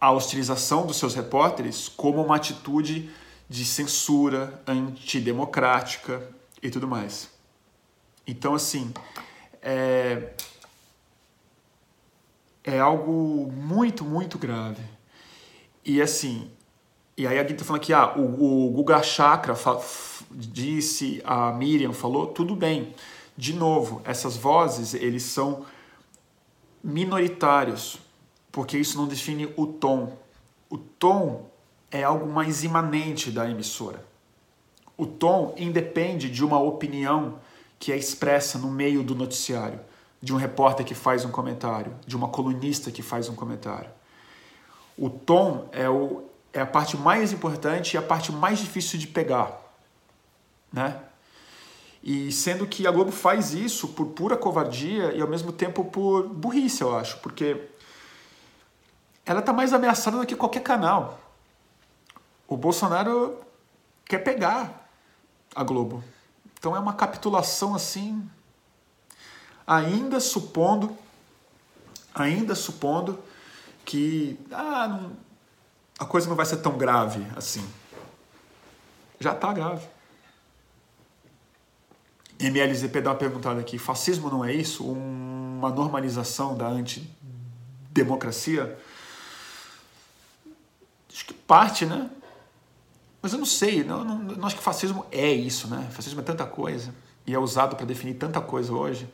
a hostilização dos seus repórteres como uma atitude de censura antidemocrática e tudo mais. Então, assim, é, é algo muito, muito grave. E, assim, e aí alguém está falando aqui, ah, o, o Guga Chakra disse, a Miriam falou, tudo bem. De novo, essas vozes, eles são minoritários, porque isso não define o tom. O tom é algo mais imanente da emissora. O tom independe de uma opinião que é expressa no meio do noticiário, de um repórter que faz um comentário, de uma colunista que faz um comentário. O tom é o, é a parte mais importante e a parte mais difícil de pegar, né? E sendo que a Globo faz isso por pura covardia e ao mesmo tempo por burrice, eu acho, porque ela está mais ameaçada do que qualquer canal. O Bolsonaro quer pegar a Globo. Então é uma capitulação assim, ainda supondo, ainda supondo que ah, não, a coisa não vai ser tão grave assim. Já está grave. MLZP dá uma perguntada aqui: fascismo não é isso? Uma normalização da antidemocracia? Acho que parte, né? Mas eu não sei, não, não, não acho que fascismo é isso, né? Fascismo é tanta coisa e é usado para definir tanta coisa hoje.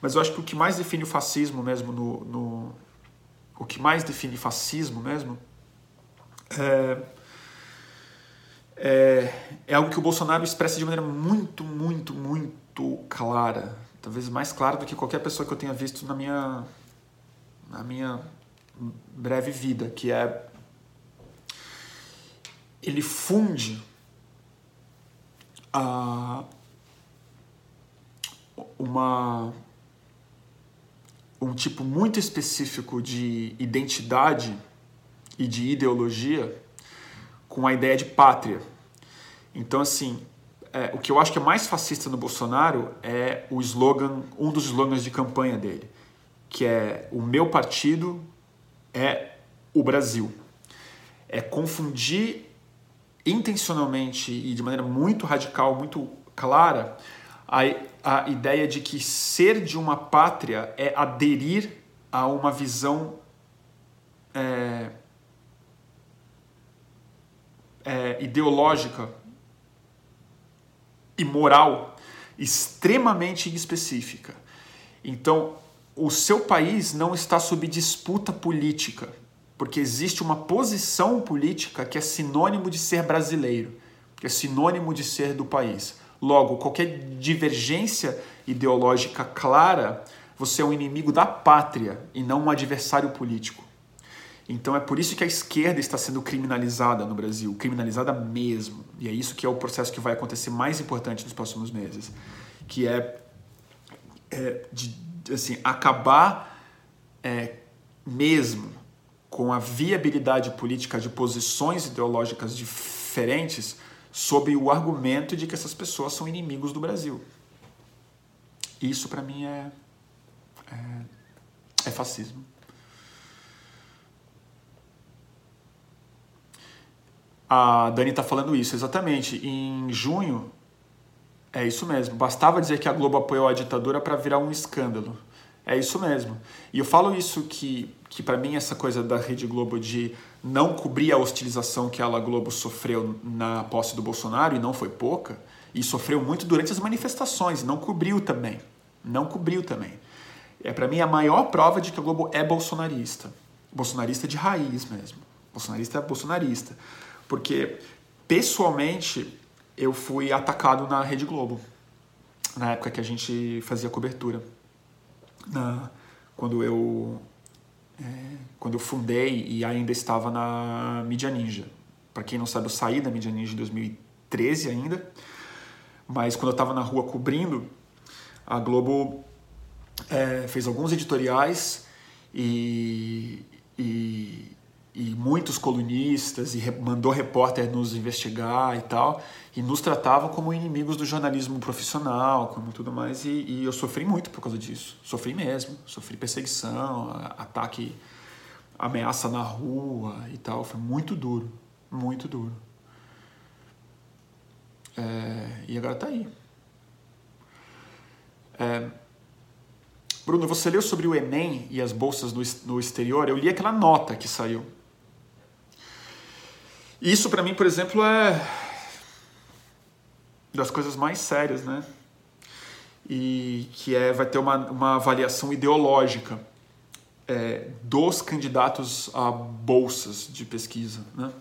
Mas eu acho que o que mais define o fascismo mesmo no, no o que mais define fascismo mesmo é, é, é, algo que o Bolsonaro expressa de maneira muito, muito, muito clara. Talvez mais clara do que qualquer pessoa que eu tenha visto na minha, na minha breve vida, que é ele funde a uma um tipo muito específico de identidade e de ideologia com a ideia de pátria. Então, assim, é, o que eu acho que é mais fascista no Bolsonaro é o slogan, um dos slogans de campanha dele, que é o meu partido é o Brasil. É confundir intencionalmente e de maneira muito radical, muito clara, a, a ideia de que ser de uma pátria é aderir a uma visão é, é, ideológica e moral extremamente específica. Então, o seu país não está sob disputa política porque existe uma posição política que é sinônimo de ser brasileiro, que é sinônimo de ser do país. Logo, qualquer divergência ideológica clara, você é um inimigo da pátria e não um adversário político. Então é por isso que a esquerda está sendo criminalizada no Brasil, criminalizada mesmo. E é isso que é o processo que vai acontecer mais importante nos próximos meses, que é, é de, assim, acabar é, mesmo com a viabilidade política de posições ideológicas diferentes sob o argumento de que essas pessoas são inimigos do Brasil. Isso para mim é, é, é fascismo. A Dani está falando isso, exatamente. Em junho, é isso mesmo. Bastava dizer que a Globo apoiou a ditadura para virar um escândalo. É isso mesmo. E eu falo isso que, que para mim, essa coisa da Rede Globo de não cobrir a hostilização que a Globo sofreu na posse do Bolsonaro, e não foi pouca, e sofreu muito durante as manifestações, não cobriu também. Não cobriu também. É para mim a maior prova de que a Globo é bolsonarista. Bolsonarista de raiz mesmo. Bolsonarista é bolsonarista. Porque, pessoalmente, eu fui atacado na Rede Globo, na época que a gente fazia cobertura na, quando eu é, quando eu fundei e ainda estava na Mídia Ninja. Para quem não sabe, eu saí da Mídia Ninja em 2013 ainda, mas quando eu estava na rua cobrindo, a Globo é, fez alguns editoriais e, e, e muitos colunistas e mandou repórter nos investigar e tal e nos tratavam como inimigos do jornalismo profissional, como tudo mais, e, e, eu sofri muito por causa disso. Sofri mesmo, sofri perseguição, ataque, ameaça na rua e tal. Foi muito duro, muito duro. É, e agora tá aí. É, Bruno, você leu sobre o Enem e as bolsas no, no exterior? Eu li aquela nota que saiu. Isso para mim, por exemplo, é das coisas mais sérias, né? E que é, vai ter uma, uma avaliação ideológica é, dos candidatos a bolsas de pesquisa, né?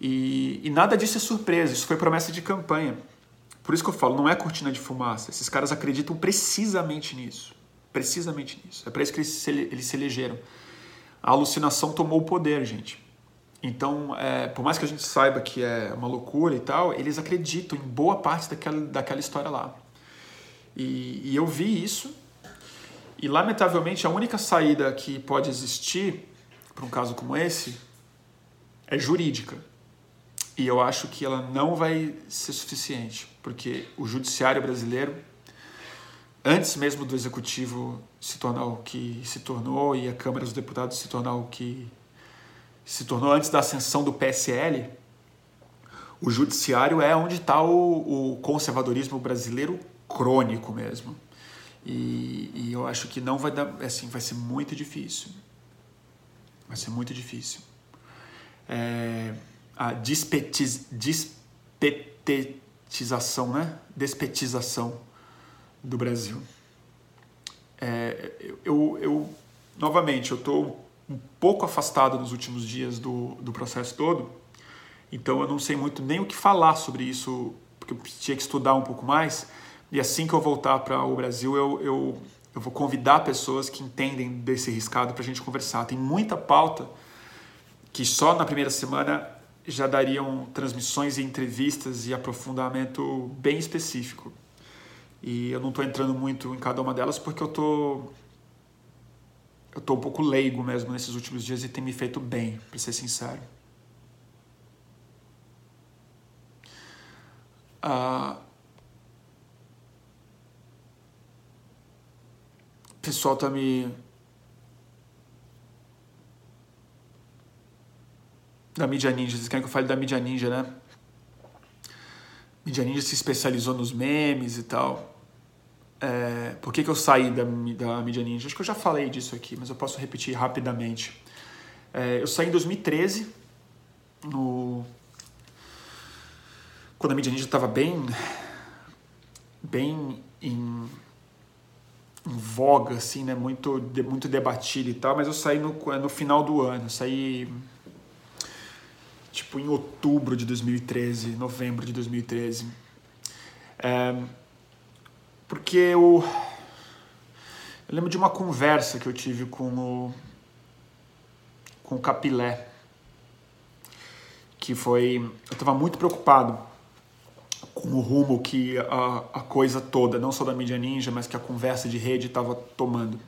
E, e nada disso é surpresa, isso foi promessa de campanha. Por isso que eu falo, não é cortina de fumaça. Esses caras acreditam precisamente nisso. Precisamente nisso. É para isso que eles se, eles se elegeram. A alucinação tomou o poder, gente. Então, é, por mais que a gente saiba que é uma loucura e tal, eles acreditam em boa parte daquela, daquela história lá. E, e eu vi isso, e lamentavelmente a única saída que pode existir para um caso como esse é jurídica. E, eu acho que ela não vai ser suficiente, porque o judiciário brasileiro, antes mesmo do executivo se tornar o que se tornou e a Câmara dos Deputados se tornar o que se tornou antes da ascensão do PSL, o judiciário é onde está o, o, conservadorismo brasileiro crônico mesmo. E, e, eu acho que não vai dar, assim, vai ser muito difícil. Vai ser muito difícil. É, a despetiz, despetetização, né? Despetização do Brasil. É, eu, eu, novamente, eu estou um pouco afastado nos últimos dias do, do processo todo, então eu não sei muito nem o que falar sobre isso, porque eu tinha que estudar um pouco mais. E assim que eu voltar para o Brasil, eu, eu, eu vou convidar pessoas que entendem desse riscado para a gente conversar. Tem muita pauta que só na primeira semana já dariam transmissões e entrevistas e aprofundamento bem específico. E eu não estou entrando muito em cada uma delas porque eu tô eu tô um pouco leigo mesmo nesses últimos dias e tem me feito bem, para ser sincero. Ah, o pessoal tá me da mídia ninja. Vocês querem que eu fale da mídia ninja, né? Mídia ninja se especializou nos memes e tal. É, por que, que eu saí da, da mídia ninja? Acho que eu já falei disso aqui, mas eu posso repetir rapidamente. É, eu saí em 2013, no... quando a mídia ninja estava bem, bem em, em, voga, assim, né? muito, muito debatida e tal, mas eu saí no, no final do ano. Eu saí tipo em outubro de 2013, novembro de 2013. É, porque eu, eu lembro de uma conversa que eu tive com o, com o Capilé, que foi, eu estava muito preocupado com o rumo que a, a coisa toda, não só da mídia ninja, mas que a conversa de rede estava tomando.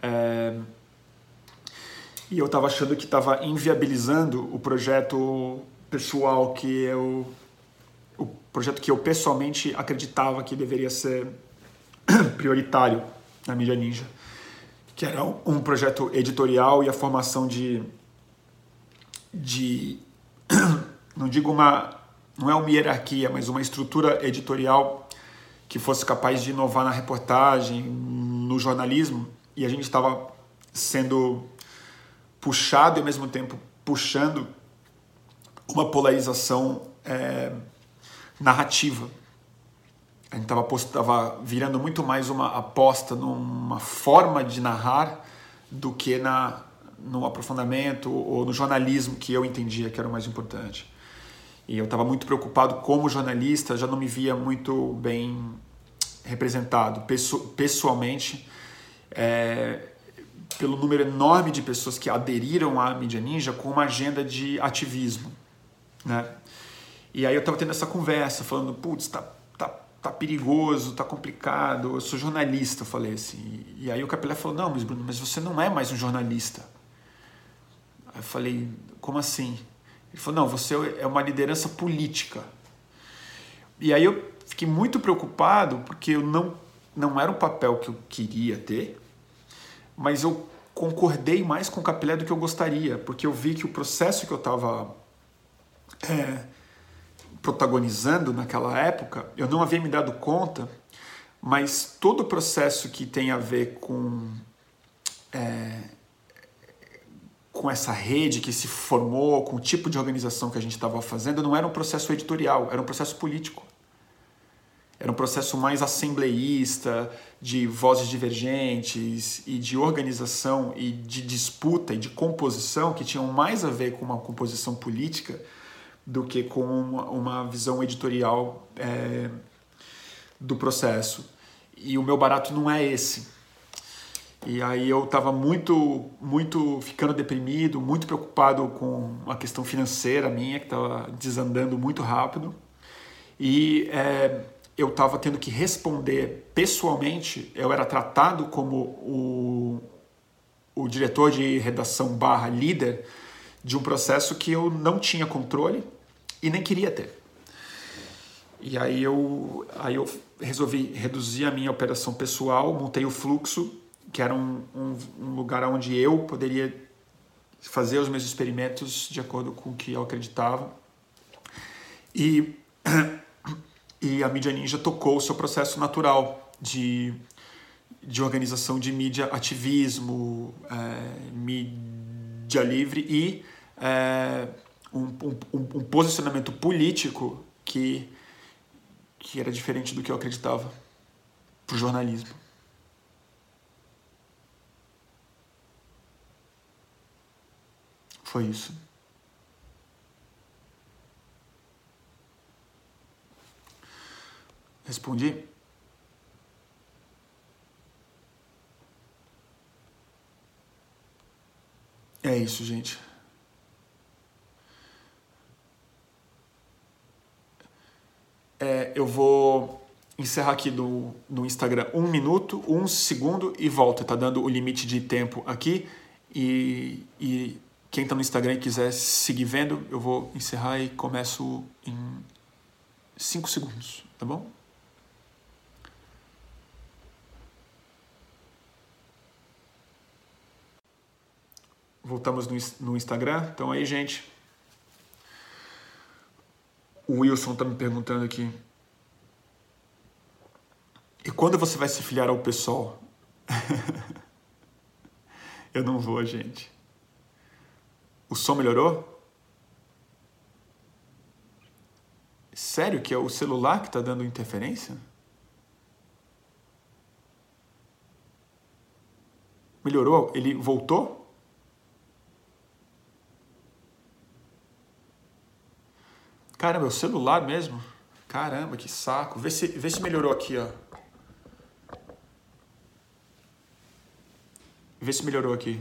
É, e eu estava achando que estava inviabilizando o projeto pessoal que eu projeto que eu pessoalmente acreditava que deveria ser prioritário na mídia ninja, que era um projeto editorial e a formação de de não digo uma não é uma hierarquia, mas uma estrutura editorial que fosse capaz de inovar na reportagem, no jornalismo, e a gente estava sendo puxado e ao mesmo tempo puxando uma polarização é, narrativa. A gente estava virando muito mais uma aposta numa forma de narrar do que na, no aprofundamento ou no jornalismo que eu entendia que era o mais importante. E eu estava muito preocupado como jornalista, já não me via muito bem representado pessoalmente. É, pelo número enorme de pessoas que aderiram à mídia ninja com uma agenda de ativismo, né? E aí eu estava tendo essa conversa, falando, putz, tá, tá, tá perigoso, tá complicado, eu sou jornalista, eu falei assim. E aí o Capilé falou, não, mas Bruno, mas você não é mais um jornalista. Aí eu falei, como assim? Ele falou, não, você é uma liderança política. E aí eu fiquei muito preocupado, porque eu não, não era um papel que eu queria ter, mas eu concordei mais com o Capilé do que eu gostaria, porque eu vi que o processo que eu estava é, protagonizando naquela época, eu não havia me dado conta, mas todo o processo que tem a ver com é, com essa rede que se formou, com o tipo de organização que a gente estava fazendo, não era um processo editorial, era um processo político. Era um processo mais assembleísta, de vozes divergentes e de organização e de disputa e de composição que tinham mais a ver com uma composição política do que com uma, visão editorial é, do processo. E o meu barato não é esse. E aí eu estava muito, muito ficando deprimido, muito preocupado com a questão financeira minha, que estava desandando muito rápido. E é, eu estava tendo que responder pessoalmente, eu era tratado como o, o diretor de redação barra líder de um processo que eu não tinha controle e nem queria ter. E aí eu, aí eu resolvi reduzir a minha operação pessoal, montei o fluxo, que era um, um, um lugar onde eu poderia fazer os meus experimentos de acordo com o que eu acreditava. E, e a Mídia Ninja tocou o seu processo natural de, de organização de mídia ativismo, é, mídia livre e é, um, um, um posicionamento político que que era diferente do que eu acreditava pro jornalismo. Foi isso. Respondi? É isso, gente. É, eu vou encerrar aqui no, Instagram um minuto, um segundo e volta. Tá dando o limite de tempo aqui. E, e quem está no Instagram e quiser seguir vendo, eu vou encerrar e começo em cinco segundos, tá bom? Voltamos no, no Instagram. Então aí, gente. O Wilson está me perguntando aqui. E quando você vai se filiar ao PSOL? Eu não vou, gente. O som melhorou? Sério que é o celular que está dando interferência? Melhorou? Ele voltou? Caramba, é o celular mesmo? Caramba, que saco. Vê se, vê se melhorou aqui, ó. Vê se melhorou aqui.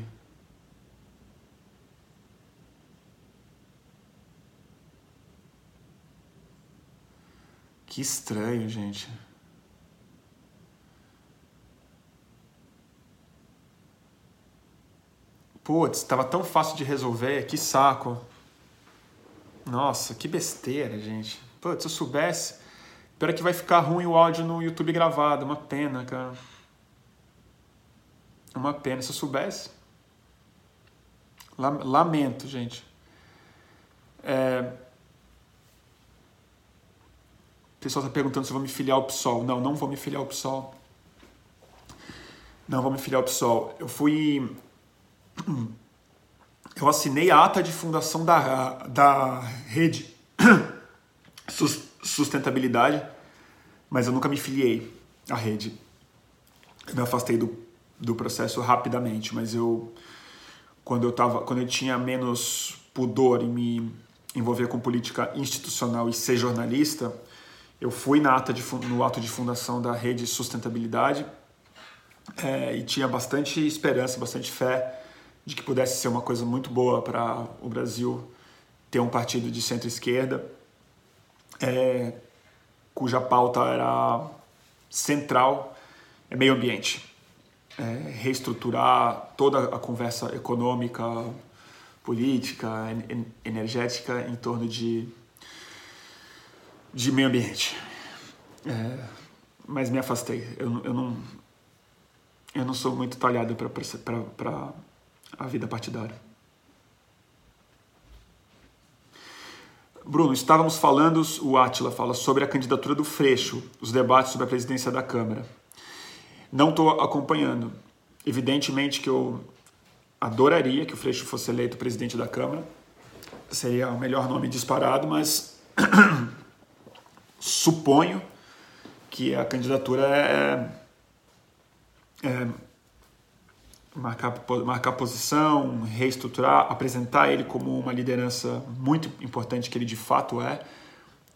Que estranho, gente. Putz, estava tão fácil de resolver, que saco. Nossa, que besteira, gente. Putz, se eu soubesse. Pior é que vai ficar ruim o áudio no YouTube gravado. Uma pena, cara. Uma pena. Se eu soubesse. Lamento, gente. É... O pessoal está perguntando se eu vou me filiar ao PSOL. Não, não vou me filiar ao PSOL. Não vou me filiar ao PSOL. Eu fui eu assinei a ata de fundação da, da rede sustentabilidade, mas eu nunca me filiei à rede. Eu me afastei do, do processo rapidamente, mas eu quando eu tava, quando eu tinha menos pudor em me envolver com política institucional e ser jornalista, eu fui na ata de, no ato de fundação da rede sustentabilidade é, e tinha bastante esperança, bastante fé de que pudesse ser uma coisa muito boa para o Brasil ter um partido de centro-esquerda, é, cuja pauta era central é meio ambiente. É, reestruturar toda a conversa econômica, política, energética em torno de, de meio ambiente. É, mas me afastei. Eu, eu, não, eu não sou muito talhado para a vida partidária. Bruno, estávamos falando, o Átila fala sobre a candidatura do Freixo, os debates sobre a presidência da Câmara. Não estou acompanhando. Evidentemente que eu adoraria que o Freixo fosse eleito presidente da Câmara. Seria o melhor nome disparado, mas suponho que a candidatura é, é marcar, marcar posição, reestruturar, apresentar ele como uma liderança muito importante que ele de fato é.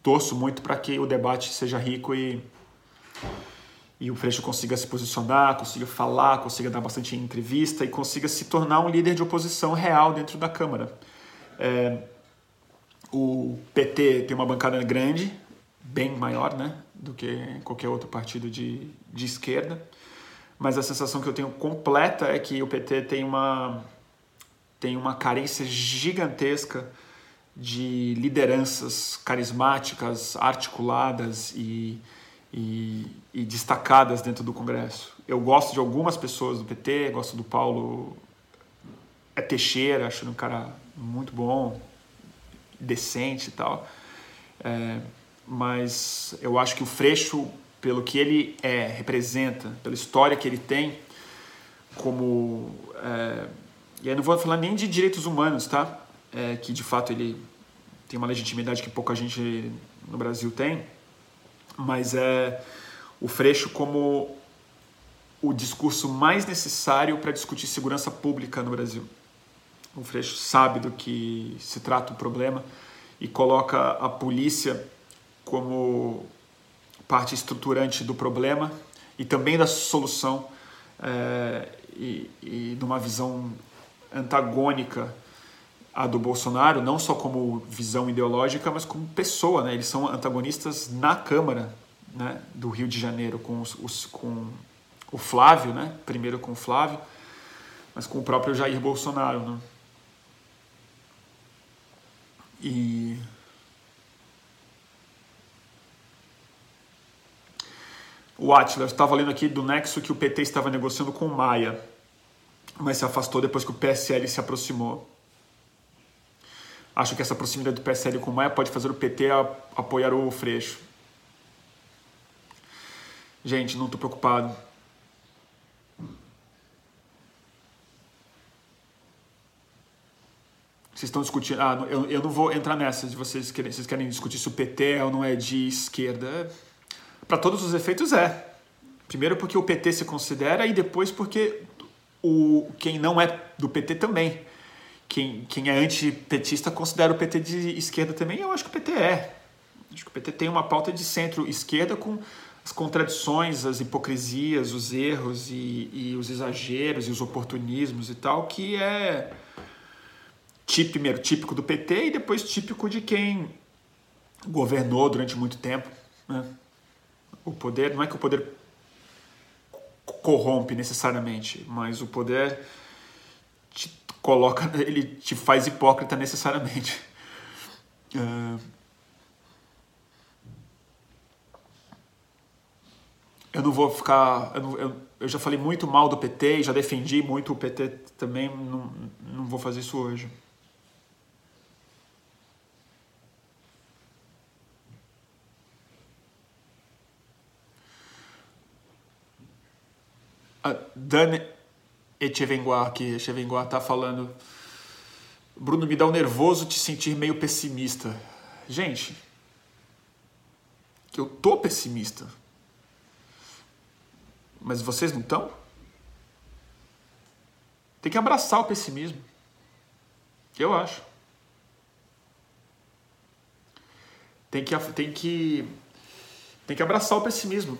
Torço muito para que o debate seja rico e, e o Freixo consiga se posicionar, consiga falar, consiga dar bastante entrevista e consiga se tornar um líder de oposição real dentro da Câmara. É, o PT tem uma bancada grande, bem maior né, do que qualquer outro partido de, de esquerda mas a sensação que eu tenho completa é que o PT tem uma tem uma carência gigantesca de lideranças carismáticas, articuladas e, e, e, destacadas dentro do Congresso. Eu gosto de algumas pessoas do PT, gosto do Paulo é Teixeira, acho ele um cara muito bom, decente e tal. É, mas eu acho que o Freixo, pelo que ele é, representa, pela história que ele tem, como. É, e aí não vou falar nem de direitos humanos, tá? É, que de fato ele tem uma legitimidade que pouca gente no Brasil tem, mas é o Freixo como o discurso mais necessário para discutir segurança pública no Brasil. O Freixo sabe do que se trata o problema e coloca a polícia como parte estruturante do problema e também da solução é, e, e numa visão antagônica à do Bolsonaro, não só como visão ideológica, mas como pessoa. Né? Eles são antagonistas na Câmara né, do Rio de Janeiro, com, os, os, com o Flávio, né? primeiro com o Flávio, mas com o próprio Jair Bolsonaro. Né? E o Atila estava lendo aqui do nexo que o PT estava negociando com o Maia, mas se afastou depois que o PSL se aproximou. Acho que essa proximidade do PSL com o Maia pode fazer o PT apoiar o Freixo. Gente, não estou preocupado. Vocês estão discutindo. Ah, eu, eu não vou entrar nessa de vocês querem, vocês querem discutir se o PT é ou não é de esquerda. Para todos os efeitos é. Primeiro porque o PT se considera e depois porque o, quem não é do PT também. Quem, quem é antipetista considera o PT de esquerda também. Eu acho que o PT é. Acho que o PT tem uma pauta de centro-esquerda com as contradições, as hipocrisias, os erros e, e os exageros e os oportunismos e tal, que é primeiro típico do PT e depois típico de quem governou durante muito tempo. Né? O poder, não é que o poder corrompe necessariamente, mas o poder te coloca, ele te faz hipócrita necessariamente. Uh, eu não vou ficar. Eu, não, eu, eu, já falei muito mal do PT já defendi muito o PT também, não, não vou fazer isso hoje. A Dani Echevenguar aqui, Echevenguar tá falando. Bruno, me dá um nervoso te sentir meio pessimista. Gente, eu tô pessimista. Mas vocês não estão? Tem que abraçar o pessimismo. Eu acho. Tem que, tem que, tem que abraçar o pessimismo.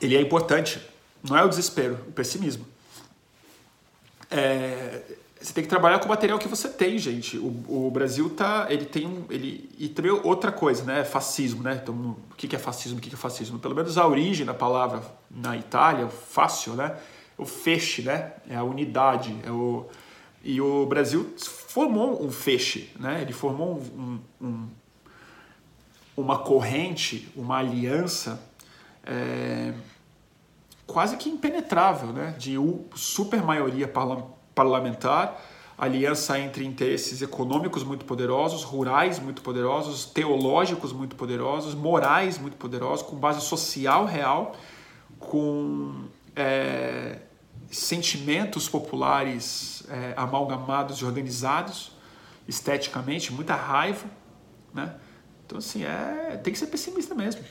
Ele é importante. Não é o desespero, o pessimismo. É, você tem que trabalhar com o material que você tem, gente. O, o Brasil tá, ele tem um, ele e também outra coisa, né? Fascismo, né? Então, o que é fascismo? O que é fascismo? Pelo menos a origem da palavra na Itália, fácil, né? O feixe, né? É a unidade, é o e o Brasil formou um feixe, né? Ele formou um, um, uma corrente, uma aliança. É, quase que impenetrável, né? de super maioria parlamentar, aliança entre interesses econômicos muito poderosos, rurais muito poderosos, teológicos muito poderosos, morais muito poderosos, com base social real, com é, sentimentos populares é, amalgamados e organizados esteticamente, muita raiva, né? Então assim é tem que ser pessimista mesmo.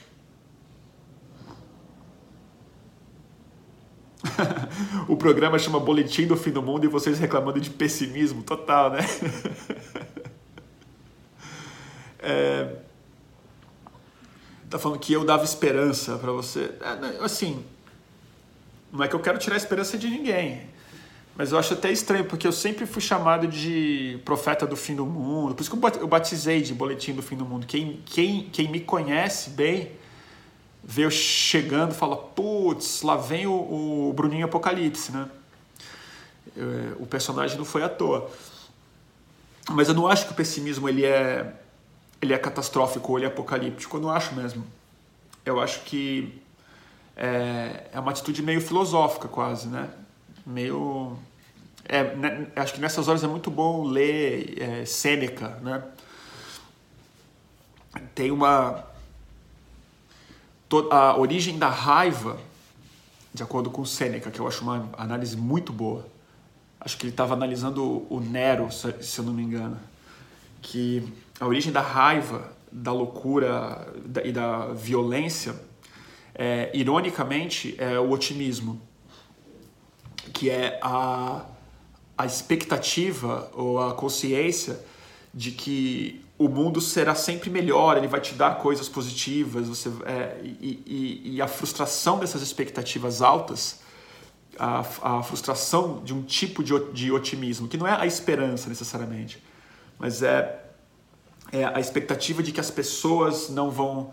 o programa chama Boletim do Fim do Mundo e vocês reclamando de pessimismo total, né? é... Tá falando que eu dava esperança para você. É, assim, não é que eu quero tirar a esperança de ninguém. Mas eu acho até estranho, porque eu sempre fui chamado de profeta do fim do mundo. Por isso que eu batizei de boletim do fim do mundo. Quem, quem, quem me conhece bem vê eu chegando fala, putz, lá vem o, o Bruninho Apocalipse, né? É, o personagem não foi à toa. Mas eu não acho que o pessimismo ele é, ele é catastrófico ou ele é apocalíptico. Eu não acho mesmo. Eu acho que é, é uma atitude meio filosófica quase, né? Meio... É, né, acho que nessas horas é muito bom ler é, Sêneca, né? Tem uma... A origem da raiva, de acordo com Sêneca, que eu acho uma análise muito boa, acho que ele estava analisando o Nero, se eu não me engano, que a origem da raiva, da loucura e da violência, é, ironicamente, é o otimismo, que é a, a expectativa ou a consciência de que o mundo será sempre melhor, ele vai te dar coisas positivas, você, é, e, e, e a frustração dessas expectativas altas a, a frustração de um tipo de, de otimismo, que não é a esperança necessariamente, mas é, é a expectativa de que as pessoas não vão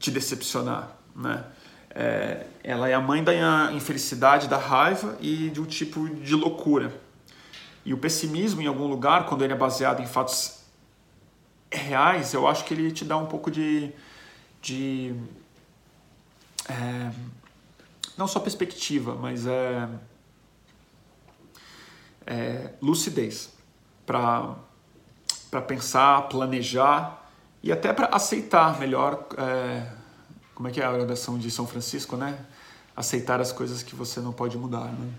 te decepcionar. Né? É, ela é a mãe da infelicidade, da raiva e de um tipo de loucura. E o pessimismo, em algum lugar, quando ele é baseado em fatos reais, eu acho que ele te dá um pouco de. de é, não só perspectiva, mas é, é lucidez para pensar, planejar e até para aceitar melhor. É, como é que é a oração de São Francisco, né? Aceitar as coisas que você não pode mudar, né?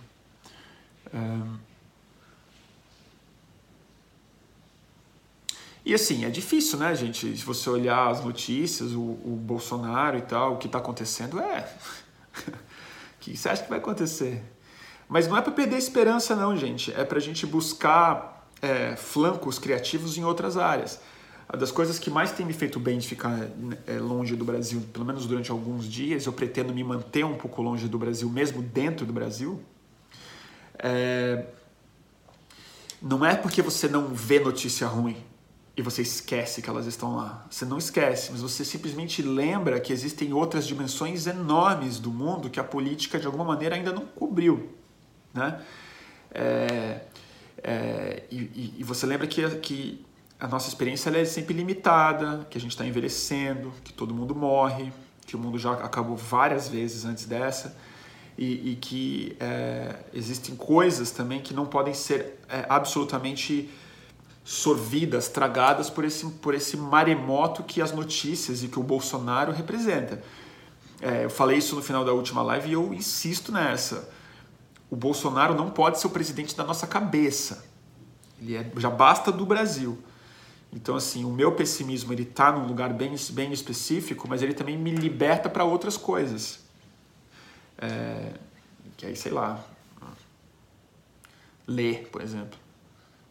É, E assim, é difícil, né, gente? Se você olhar as notícias, o, o Bolsonaro e tal, o que está acontecendo, é. que você acha que vai acontecer? Mas não é para perder esperança, não, gente. É para a gente buscar é, flancos criativos em outras áreas. Uma das coisas que mais tem me feito bem de ficar é, longe do Brasil, pelo menos durante alguns dias, eu pretendo me manter um pouco longe do Brasil, mesmo dentro do Brasil, é... não é porque você não vê notícia ruim e você esquece que elas estão lá. Você não esquece, mas você simplesmente lembra que existem outras dimensões enormes do mundo que a política de alguma maneira ainda não cobriu, né? É, é, e, e, você lembra que, que a nossa experiência é sempre limitada, que a gente está envelhecendo, que todo mundo morre, que o mundo já acabou várias vezes antes dessa. E, e que é, existem coisas também que não podem ser é, absolutamente sorvidas, tragadas por esse, por esse maremoto que as notícias e que o Bolsonaro representa. É, eu falei isso no final da última live e eu insisto nessa. O Bolsonaro não pode ser o presidente da nossa cabeça. Ele é, já basta do Brasil. Então, assim, o meu pessimismo ele está num lugar bem, bem específico, mas ele também me liberta para outras coisas. É, que aí, sei lá, ler, por exemplo,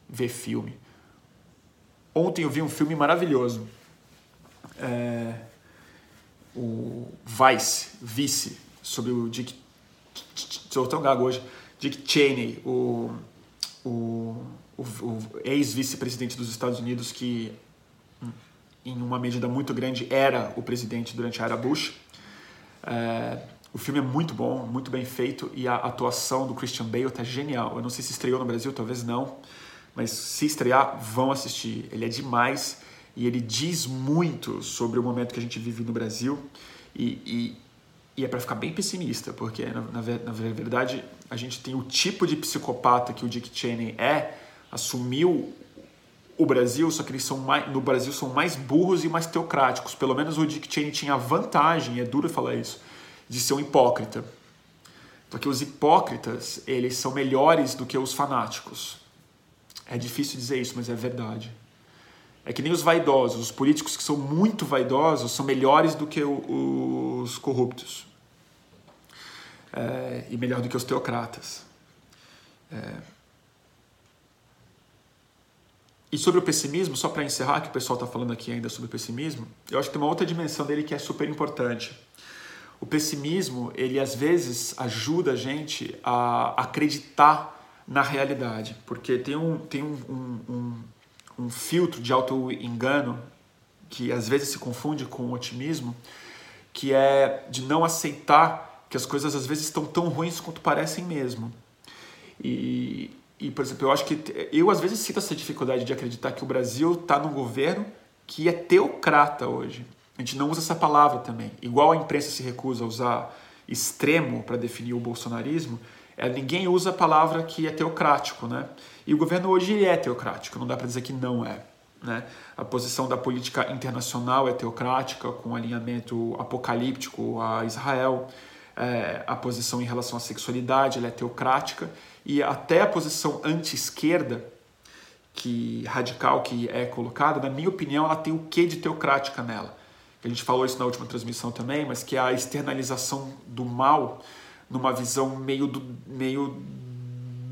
ver filme. Ontem eu vi um filme maravilhoso. É, o Vice, Vice, sobre o Dick. Estou tão gago hoje. Dick Cheney, o, o, o, o ex-vice-presidente dos Estados Unidos, que em uma medida muito grande era o presidente durante a era Bush. É, o filme é muito bom, muito bem feito e a atuação do Christian Bale está genial. Eu não sei se estreou no Brasil, talvez não mas se estrear, vão assistir. Ele é demais e ele diz muito sobre o momento que a gente vive no Brasil e, e, e é para ficar bem pessimista, porque na, na, na, verdade a gente tem o tipo de psicopata que o Dick Cheney é, assumiu o Brasil, só que eles são mais, no Brasil são mais burros e mais teocráticos. Pelo menos o Dick Cheney tinha a vantagem, é duro falar isso, de ser um hipócrita. Porque os hipócritas, eles são melhores do que os fanáticos. É difícil dizer isso, mas é verdade. É que nem os vaidosos. Os políticos que são muito vaidosos são melhores do que os corruptos. É, e melhor do que os teocratas. É. E sobre o pessimismo, só para encerrar, que o pessoal está falando aqui ainda sobre o pessimismo, eu acho que tem uma outra dimensão dele que é super importante. O pessimismo, ele às vezes ajuda a gente a acreditar na realidade, porque tem um, tem um, um, um, um filtro de auto-engano que às vezes se confunde com otimismo, que é de não aceitar que as coisas às vezes estão tão ruins quanto parecem mesmo. E, e, por exemplo, eu acho que eu às vezes sinto essa dificuldade de acreditar que o Brasil está num governo que é teocrata hoje. A gente não usa essa palavra também. Igual a imprensa se recusa a usar extremo para definir o bolsonarismo, ninguém usa a palavra que é teocrático, né? E o governo hoje é teocrático, não dá para dizer que não é. Né? A posição da política internacional é teocrática, com alinhamento apocalíptico a Israel. É, a posição em relação à sexualidade é teocrática. E até a posição anti-esquerda, que radical que é colocada, na minha opinião, ela tem o quê de teocrática nela. A gente falou isso na última transmissão também, mas que é a externalização do mal numa visão meio do, meio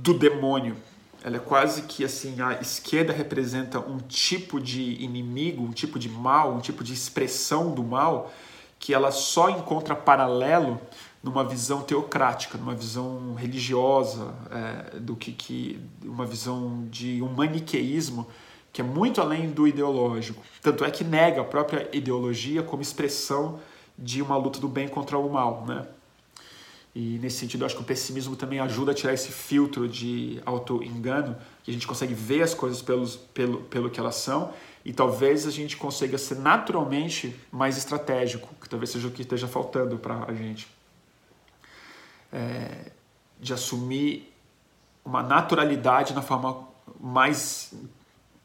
do demônio, ela é quase que assim, a esquerda representa um tipo de inimigo, um tipo de mal, um tipo de expressão do mal que ela só encontra paralelo numa visão teocrática, numa visão religiosa, é, do que, que uma visão de um maniqueísmo que é muito além do ideológico. Tanto é que nega a própria ideologia como expressão de uma luta do bem contra o mal, né? E nesse sentido, eu acho que o pessimismo também ajuda a tirar esse filtro de auto-engano, que a gente consegue ver as coisas pelos, pelo, pelo que elas são, e talvez a gente consiga ser naturalmente mais estratégico, que talvez seja o que esteja faltando para a gente. É, de assumir uma naturalidade na forma mais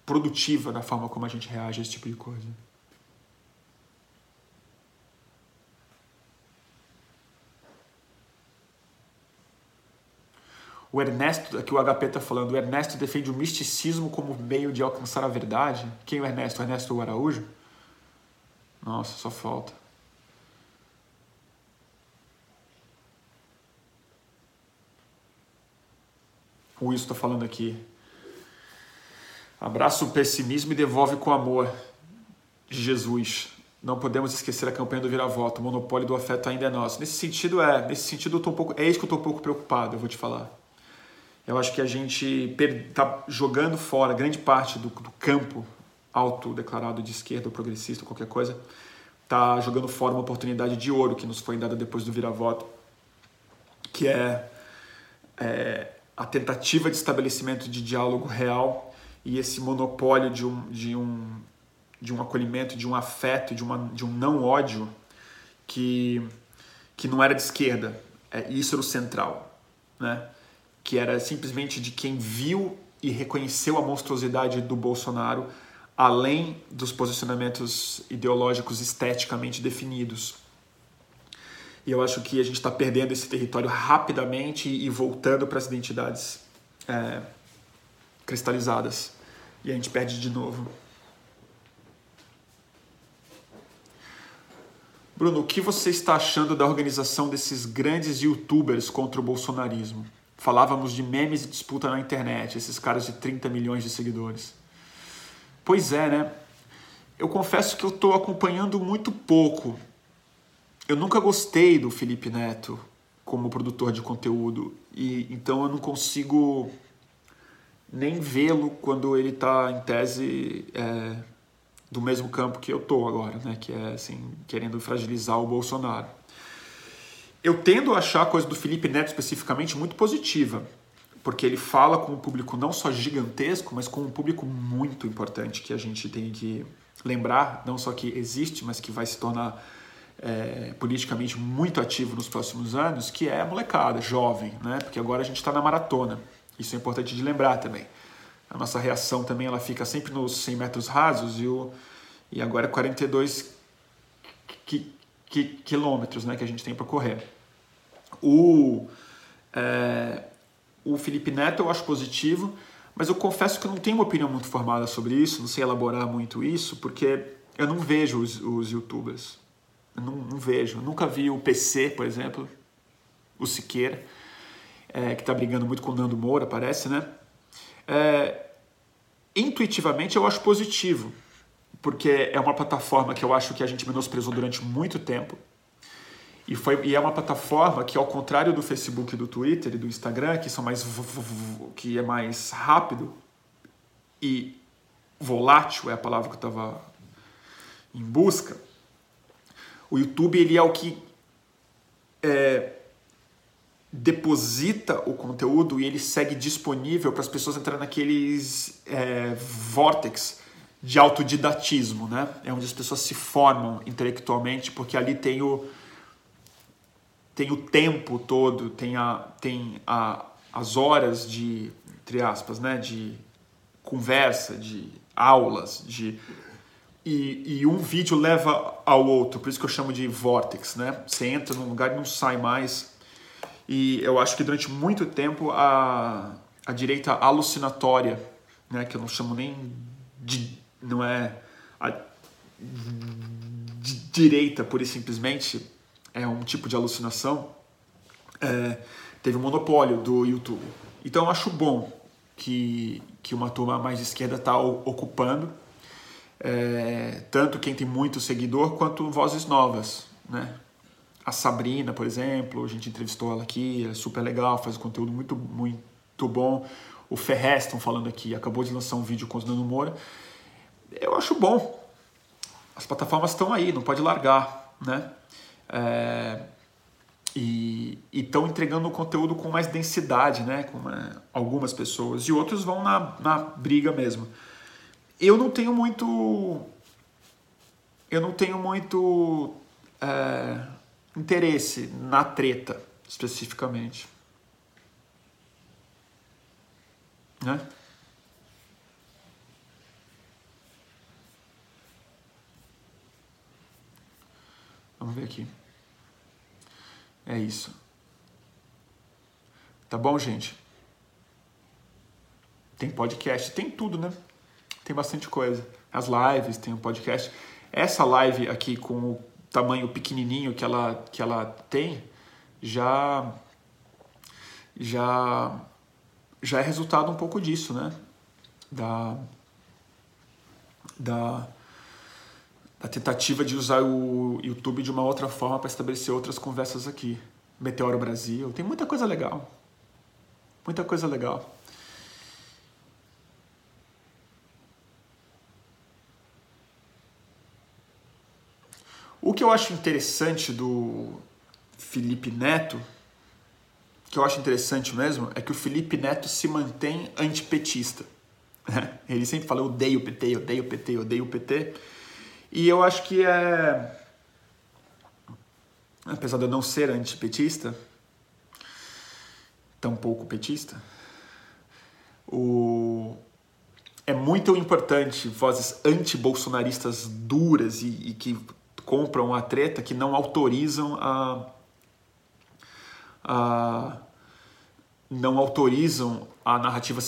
produtiva da forma como a gente reage a esse tipo de coisa. O Ernesto, aqui o HP está falando, o Ernesto defende o misticismo como meio de alcançar a verdade. Quem é o Ernesto? O Ernesto Araújo? Nossa, só falta. O Wilson está falando aqui. Abraça o pessimismo e devolve com amor Jesus. Não podemos esquecer a campanha do vira-voto. O monopólio do afeto ainda é nosso. Nesse sentido, é. Nesse sentido, eu tô um pouco, é isso que eu estou um pouco preocupado, eu vou te falar. Eu acho que a gente está jogando fora grande parte do, do campo autodeclarado de esquerda ou progressista, qualquer coisa, está jogando fora uma oportunidade de ouro que nos foi dada depois do vira-voto, que é, é, a tentativa de estabelecimento de diálogo real e esse monopólio de um, de um, de um acolhimento, de um afeto, de, uma, de um não ódio que, que não era de esquerda. É, isso era o central. Né? Que era simplesmente de quem viu e reconheceu a monstruosidade do Bolsonaro, além dos posicionamentos ideológicos esteticamente definidos. E eu acho que a gente está perdendo esse território rapidamente e voltando para as identidades é, cristalizadas. E a gente perde de novo. Bruno, o que você está achando da organização desses grandes youtubers contra o bolsonarismo? Falávamos de memes e disputa na internet, esses caras de 30 milhões de seguidores. Pois é, né? Eu confesso que eu estou acompanhando muito pouco. Eu nunca gostei do Felipe Neto como produtor de conteúdo e então eu não consigo nem vê-lo quando ele está em tese é, do mesmo campo que eu tô agora, né? Que é assim querendo fragilizar o Bolsonaro. Eu tendo a achar a coisa do Felipe Neto especificamente muito positiva, porque ele fala com um público não só gigantesco, mas com um público muito importante que a gente tem que lembrar, não só que existe, mas que vai se tornar é, politicamente muito ativo nos próximos anos, que é a molecada, jovem, né? Porque agora a gente está na maratona. Isso é importante de lembrar também. A nossa reação também ela fica sempre nos 100 metros rasos e, o, e agora é 42 que, que, quilômetros né, que a gente tem para correr. O, é, o Felipe Neto eu acho positivo, mas eu confesso que eu não tenho uma opinião muito formada sobre isso, não sei elaborar muito isso, porque eu não vejo os, os youtubers. Eu não, não vejo. Eu nunca vi o PC, por exemplo, o Siqueira, é, que está brigando muito com o Nando Moura, parece, né? É, intuitivamente eu acho positivo, porque é uma plataforma que eu acho que a gente menosprezou durante muito tempo. E, foi, e é uma plataforma que, ao contrário do Facebook, do Twitter e do Instagram, que são mais que é mais rápido e volátil é a palavra que eu estava em busca. O YouTube ele é o que é, deposita o conteúdo e ele segue disponível para as pessoas entrarem naqueles é, de autodidatismo, né? É onde as pessoas se formam intelectualmente, porque ali tem o, tem o tempo todo, tem, a, tem a, as horas de, entre aspas, né? De conversa, de aulas, de e, e, um vídeo leva ao outro, por isso que eu chamo de vortex, né? Você entra num lugar e não sai mais. E eu acho que durante muito tempo a, a direita alucinatória, né, que eu não chamo nem de. Não é. A, direita, pura e simplesmente, é um tipo de alucinação, é, teve um monopólio do YouTube. Então eu acho bom que, que uma turma mais de esquerda está ocupando é, tanto quem tem muito seguidor quanto vozes novas, né? A Sabrina, por exemplo, a gente entrevistou ela aqui, é super legal, faz um conteúdo muito, muito bom. O Ferreston falando aqui, acabou de lançar um vídeo com os Nano Moura. Eu acho bom. As plataformas estão aí, não pode largar, né? É, e estão entregando o conteúdo com mais densidade, né? Com é, algumas pessoas. E outros vão na, na briga mesmo eu não tenho muito. Eu não tenho muito é, interesse na treta, especificamente. Né? Vamos ver aqui. É isso. Tá bom, gente? Tem podcast, tem tudo, né? tem bastante coisa. As lives, tem o podcast. Essa live aqui com o tamanho pequenininho que ela, que ela tem, já já já é resultado um pouco disso, né? Da da, da tentativa de usar o YouTube de uma outra forma para estabelecer outras conversas aqui. Meteoro Brasil, tem muita coisa legal. Muita coisa legal. O que eu acho interessante do Felipe Neto, que eu acho interessante mesmo, é que o Felipe Neto se mantém antipetista. Ele sempre fala, eu odeio o PT, eu odeio o PT, eu odeio o PT. E eu acho que é. Apesar de eu não ser antipetista, tampouco petista, o... é muito importante vozes anti-bolsonaristas duras e, e que compram a treta que não autorizam a, a não autorizam a narrativa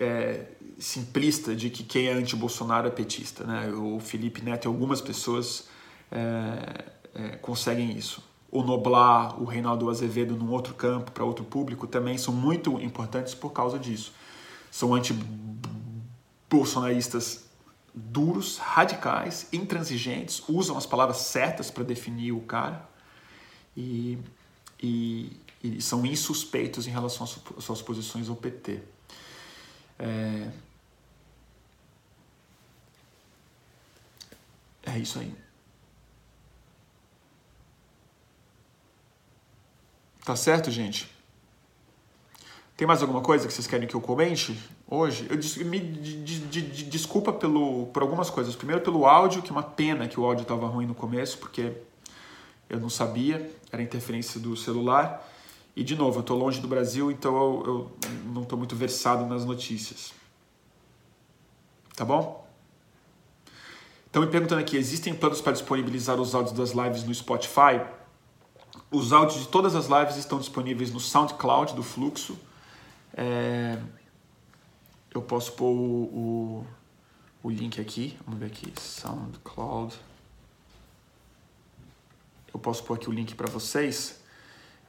é, simplista de que quem é anti-Bolsonaro é petista. Né? O Felipe Neto e algumas pessoas é, é, conseguem isso. O Noblar, o Reinaldo Azevedo num outro campo, para outro público, também são muito importantes por causa disso. São anti-bolsonaristas duros, radicais, intransigentes, usam as palavras certas para definir o cara e, e, e, são insuspeitos em relação às suas posições ao PT. É, é isso aí. Tá certo, gente? Tem mais alguma coisa que vocês querem que eu comente hoje? Eu me de, de, de, desculpa pelo, por algumas coisas. Primeiro pelo áudio, que é uma pena que o áudio estava ruim no começo, porque eu não sabia, era interferência do celular. E de novo, eu estou longe do Brasil, então eu, eu não estou muito versado nas notícias. Tá bom? Estão me perguntando aqui, existem planos para disponibilizar os áudios das lives no Spotify? Os áudios de todas as lives estão disponíveis no SoundCloud do Fluxo é, eu posso pôr o, o, o, link aqui. Vamos ver aqui. SoundCloud. Eu posso pôr aqui o link para vocês.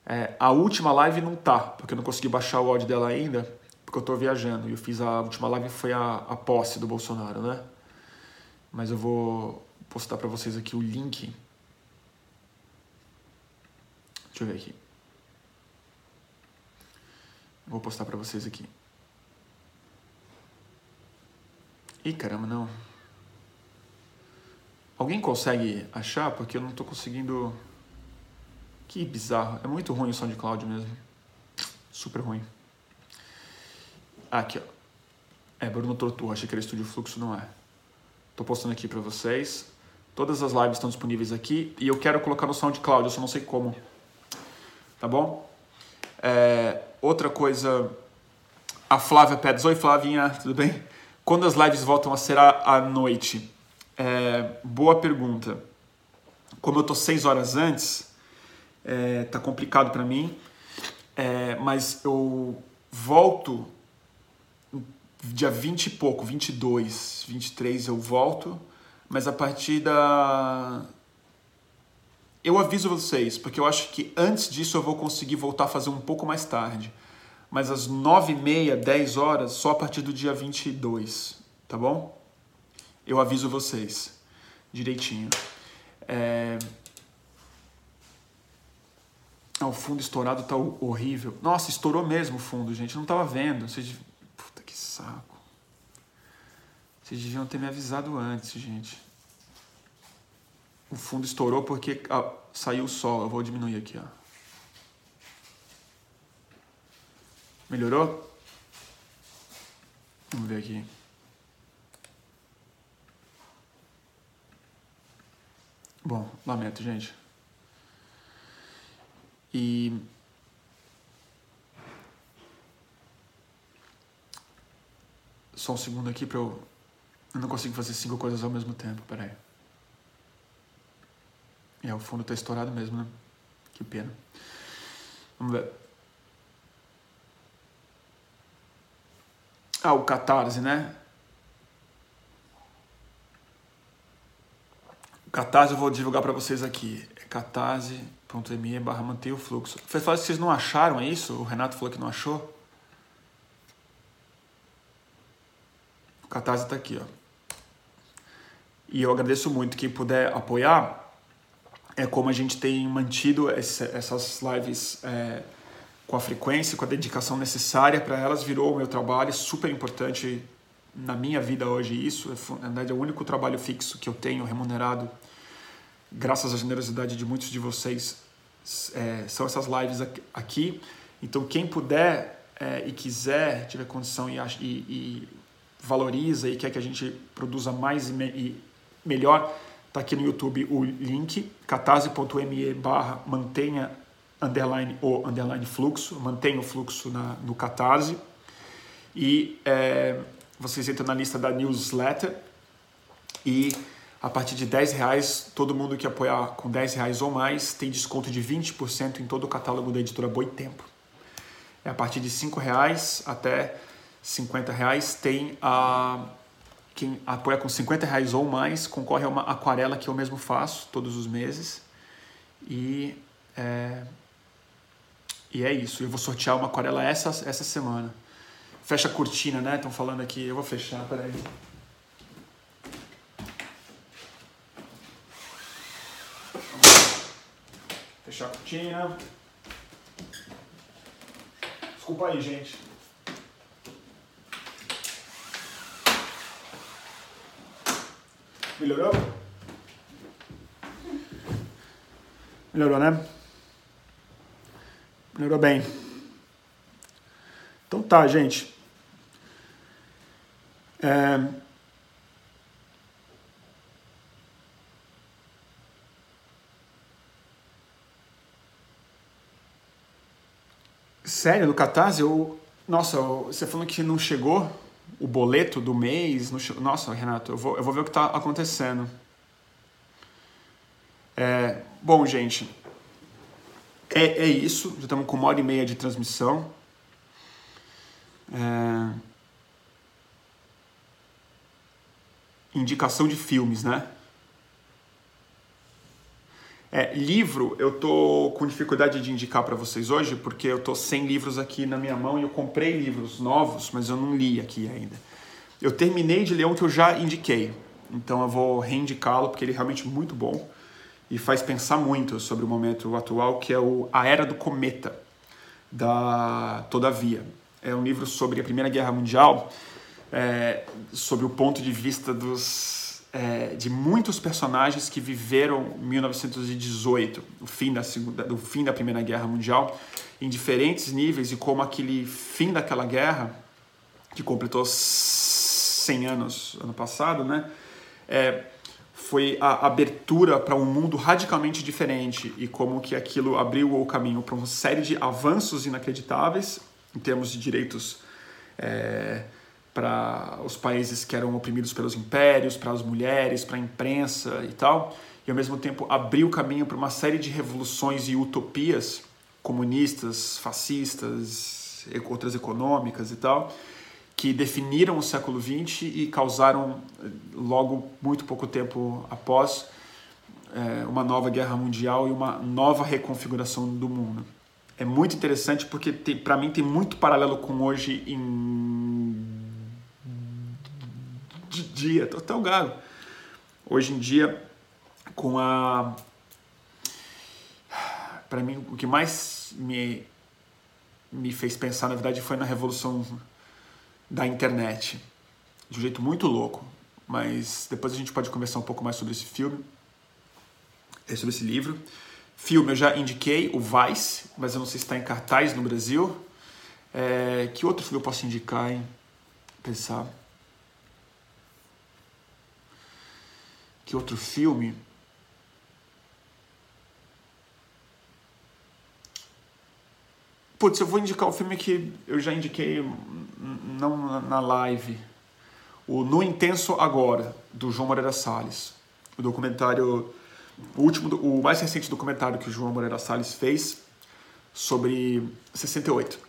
É, a última live não tá, porque eu não consegui baixar o áudio dela ainda, porque eu estou viajando. E eu fiz a última live foi a, a posse do Bolsonaro, né? Mas eu vou postar para vocês aqui o link. Deixa eu ver aqui. Vou postar para vocês aqui. Ih, caramba, não. Alguém consegue achar? Porque eu não estou conseguindo... Que bizarro. É muito ruim o SoundCloud mesmo. Super ruim. Aqui, ó. É, Bruno Tortu, achei que era Estúdio Fluxo, não é. Tô postando aqui para vocês. Todas as lives estão disponíveis aqui e eu quero colocar no SoundCloud, eu só não sei como. Tá bom? É, outra coisa, a Flávia pede. Oi, Flavinha, tudo bem? Quando as lives voltam a ser à noite? É, boa pergunta. Como eu tô seis horas antes, é, tá complicado para mim, é, mas eu volto dia 20 e pouco, 22, 23 eu volto, mas a partir da. Eu aviso vocês, porque eu acho que antes disso eu vou conseguir voltar a fazer um pouco mais tarde. Mas às 9 e meia, 10 horas, só a partir do dia 22, tá bom? Eu aviso vocês direitinho. É... Ah, o fundo estourado tá horrível. Nossa, estourou mesmo o fundo, gente. Eu não tava vendo. Vocês... Saco. Vocês deviam ter me avisado antes, gente. O fundo estourou porque ah, saiu o sol. Eu vou diminuir aqui, ó. Melhorou? Vamos ver aqui. Bom, lamento, gente. E só um segundo aqui para eu eu não consigo fazer cinco coisas ao mesmo tempo, peraí. É, o fundo tá estourado mesmo, né? Que pena. Vamos ver. Ah, o Catarse, né? O Catarse eu vou divulgar para vocês aqui. É catarse.me barra manter o fluxo. Vocês que vocês não acharam, é isso? O Renato falou que não achou. O Catarse tá aqui, ó. E eu agradeço muito quem puder apoiar. É como a gente tem mantido esse, essas lives é, com a frequência, com a dedicação necessária para elas, virou o meu trabalho super importante na minha vida hoje. Isso, é, na verdade, é o único trabalho fixo que eu tenho remunerado, graças à generosidade de muitos de vocês. É, são essas lives aqui. Então, quem puder é, e quiser, tiver condição e, e, e, valoriza e quer que a gente produza mais e, e melhor, está aqui no YouTube o link, catarse.me barra mantenha underline o underline fluxo, mantenha o fluxo na, no Catarse. E é, vocês entram na lista da newsletter e a partir de 10 reais, todo mundo que apoiar com 10 reais ou mais tem desconto de 20% em todo o catálogo da editora Boitempo. É a partir de 5 reais até 50 reais tem a quem apoia com 50 reais ou mais concorre a uma aquarela que eu mesmo faço todos os meses. E é, e é isso. Eu vou sortear uma aquarela essa, essa semana. Fecha a cortina, né? Estão falando aqui. Eu vou fechar, peraí. Fechar a cortina. Desculpa aí, gente. Melhorou? Melhorou, né? Melhorou bem. Então tá, gente. É... Sério, no Catarse, eu... Nossa, você falando que não chegou o boleto do mês. No... Nossa, Renato, eu vou, eu vou ver o que está acontecendo. É, bom, gente, é, é isso. Já estamos com uma hora e meia de transmissão. É... Indicação de filmes, né? É, livro, eu tô com dificuldade de indicar para vocês hoje, porque eu tô sem livros aqui na minha mão e eu comprei livros novos, mas eu não li aqui ainda. Eu terminei de ler um que eu já indiquei, então eu vou reindicá-lo porque ele é realmente muito bom e faz pensar muito sobre o momento atual, que é o A Era do Cometa, da Todavia. É um livro sobre a Primeira Guerra Mundial, é, sobre o ponto de vista dos é, de muitos personagens que viveram 1918, o fim da segunda, do fim da Primeira Guerra Mundial, em diferentes níveis e como aquele fim daquela guerra que completou 100 anos ano passado, né? É, foi a abertura para um mundo radicalmente diferente e como que aquilo abriu o caminho para uma série de avanços inacreditáveis em termos de direitos é, para os países que eram oprimidos pelos impérios, para as mulheres, para a imprensa e tal, e ao mesmo tempo abriu caminho para uma série de revoluções e utopias comunistas, fascistas, outras econômicas e tal, que definiram o século XX e causaram, logo muito pouco tempo após, é, uma nova guerra mundial e uma nova reconfiguração do mundo. É muito interessante porque, para mim, tem muito paralelo com hoje em de dia, tô tão galo. Hoje em dia, com a. Para mim, o que mais me, me fez pensar, na verdade, foi na revolução da internet. De um jeito muito louco. Mas depois a gente pode conversar um pouco mais sobre esse filme, eh, sobre esse livro. Filme eu já indiquei, o Vice, mas eu não sei se está em cartaz no Brasil. É, que outro filme eu posso indicar, hein? Pensar. Que outro filme? Putz, eu vou indicar o filme que eu já indiquei não na live. O No Intenso Agora, do João Moreira Salles. O documentário, o último, o mais recente documentário que o João Moreira Salles fez sobre 68.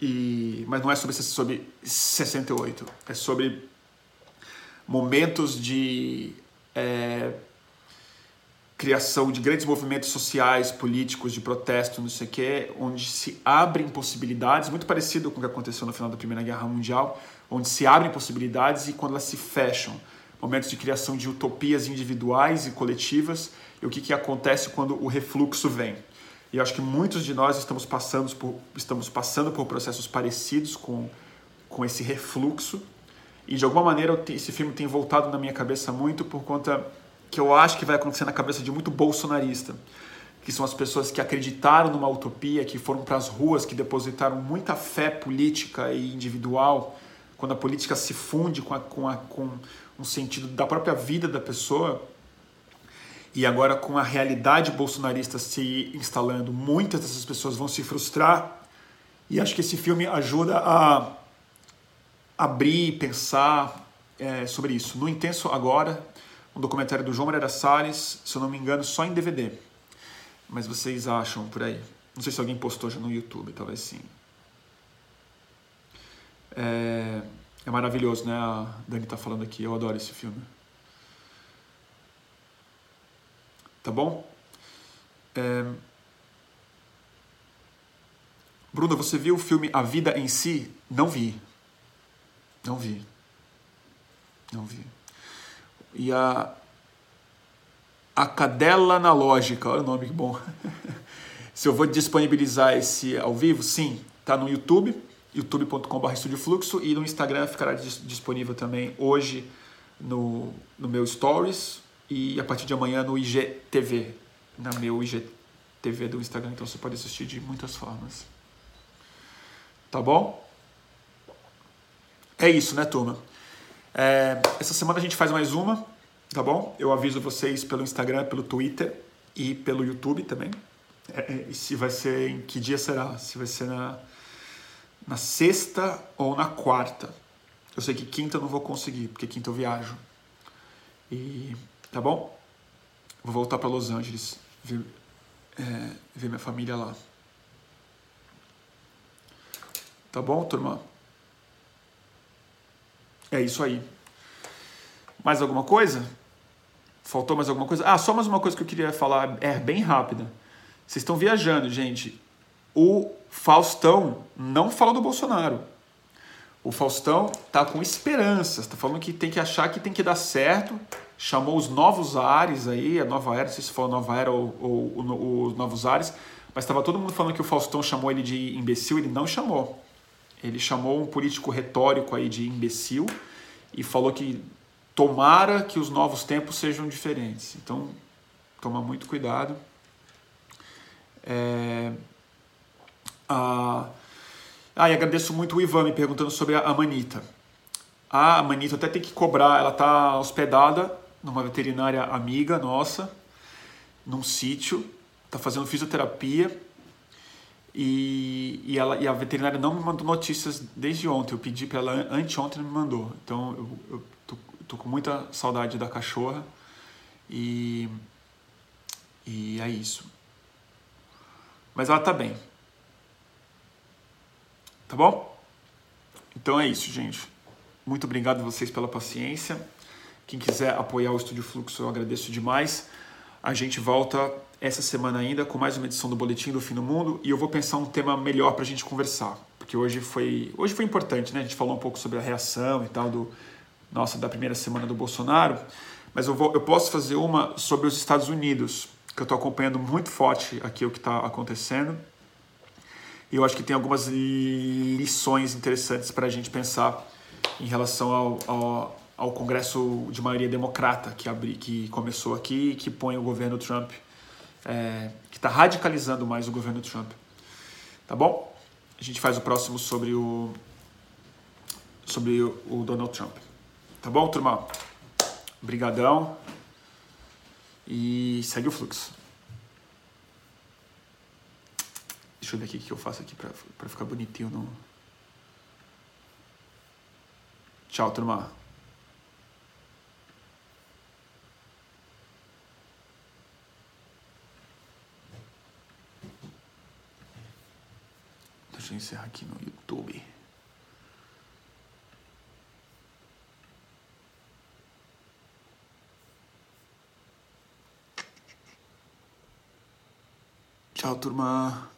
E, mas não é sobre, sobre 68, é sobre momentos de é, criação de grandes movimentos sociais, políticos, de protesto, não sei o quê, onde se abrem possibilidades, muito parecido com o que aconteceu no final da Primeira Guerra Mundial, onde se abrem possibilidades e quando elas se fecham. Momentos de criação de utopias individuais e coletivas, e o que, que acontece quando o refluxo vem. E acho que muitos de nós estamos passando por, estamos passando por processos parecidos com, com esse refluxo, e de alguma maneira esse filme tem voltado na minha cabeça muito por conta que eu acho que vai acontecer na cabeça de muito bolsonarista, que são as pessoas que acreditaram numa utopia, que foram para as ruas, que depositaram muita fé política e individual, quando a política se funde com, a, com, a, com um sentido da própria vida da pessoa, e agora com a realidade bolsonarista se instalando, muitas dessas pessoas vão se frustrar, e acho que esse filme ajuda a abrir, pensar é, sobre isso. No Intenso Agora, um documentário do João Moreira Salles, se eu não me engano, só em DVD. Mas vocês acham por aí? Não sei se alguém postou já no YouTube, talvez sim. É, é maravilhoso, né? A Dani tá falando aqui, eu adoro esse filme. Tá bom? É... Bruna, você viu o filme A Vida em Si? Não vi. Não vi. Não vi. E a. A cadela analógica, olha o nome que bom. Se eu vou disponibilizar esse ao vivo, sim, tá no YouTube, youtube.com.br Fluxo e no Instagram ficará disponível também hoje no, no meu Stories e a partir de amanhã no IGTV, na meu IGTV do Instagram, então você pode assistir de muitas formas. Tá bom? É isso, né, turma? É, essa semana a gente faz mais uma, tá bom? Eu aviso vocês pelo Instagram, pelo Twitter e pelo YouTube também. É, é, e se vai ser em que dia será? Se vai ser na, na sexta ou na quarta. Eu sei que quinta eu não vou conseguir, porque quinta eu viajo. E tá bom? Vou voltar para Los Angeles, ver, é, ver minha família lá. Tá bom, turma? É isso aí. Mais alguma coisa? Faltou mais alguma coisa? Ah, só mais uma coisa que eu queria falar, é bem rápida. Vocês estão viajando, gente. O Faustão não fala do Bolsonaro. O Faustão tá com esperanças, tá falando que tem que achar que tem que dar certo. Chamou os novos ares aí, a nova era, não sei se foi a nova era ou, ou, ou os novos ares, mas estava todo mundo falando que o Faustão chamou ele de imbecil, ele não chamou. Ele chamou um político retórico aí de imbecil e falou que tomara que os novos tempos sejam diferentes. Então, toma muito cuidado. É, a, ah, e agradeço muito o Ivan me perguntando sobre a Manita. A Manita até tem que cobrar, ela está hospedada numa veterinária amiga nossa, num sítio, está fazendo fisioterapia e, e, ela, e a veterinária não me mandou notícias desde ontem. Eu pedi para ela anteontem, não me mandou. Então eu, eu tô, tô, com muita saudade da cachorra e, e é isso. Mas ela tá bem. Tá bom? Então é isso, gente. Muito obrigado a vocês pela paciência. Quem quiser apoiar o Estúdio Fluxo, eu agradeço demais. A gente volta essa semana ainda com mais uma edição do Boletim do Fim do Mundo e eu vou pensar um tema melhor para a gente conversar, porque hoje foi hoje foi importante, né? A gente falou um pouco sobre a reação e tal do nossa da primeira semana do Bolsonaro, mas eu vou eu posso fazer uma sobre os Estados Unidos que eu estou acompanhando muito forte aqui o que está acontecendo e eu acho que tem algumas lições interessantes para a gente pensar em relação ao, ao, ao, Congresso de maioria democrata que, abri, que começou aqui e que põe o governo Trump, é, que está radicalizando mais o governo Trump. Tá bom? A gente faz o próximo sobre o, sobre o, Donald Trump. Tá bom, turma? Obrigadão. E segue o fluxo. Deixa eu ver aqui o que eu faço aqui para ficar bonitinho no... Tchau, turma. Deixa eu encerrar aqui no YouTube. Tchau, turma.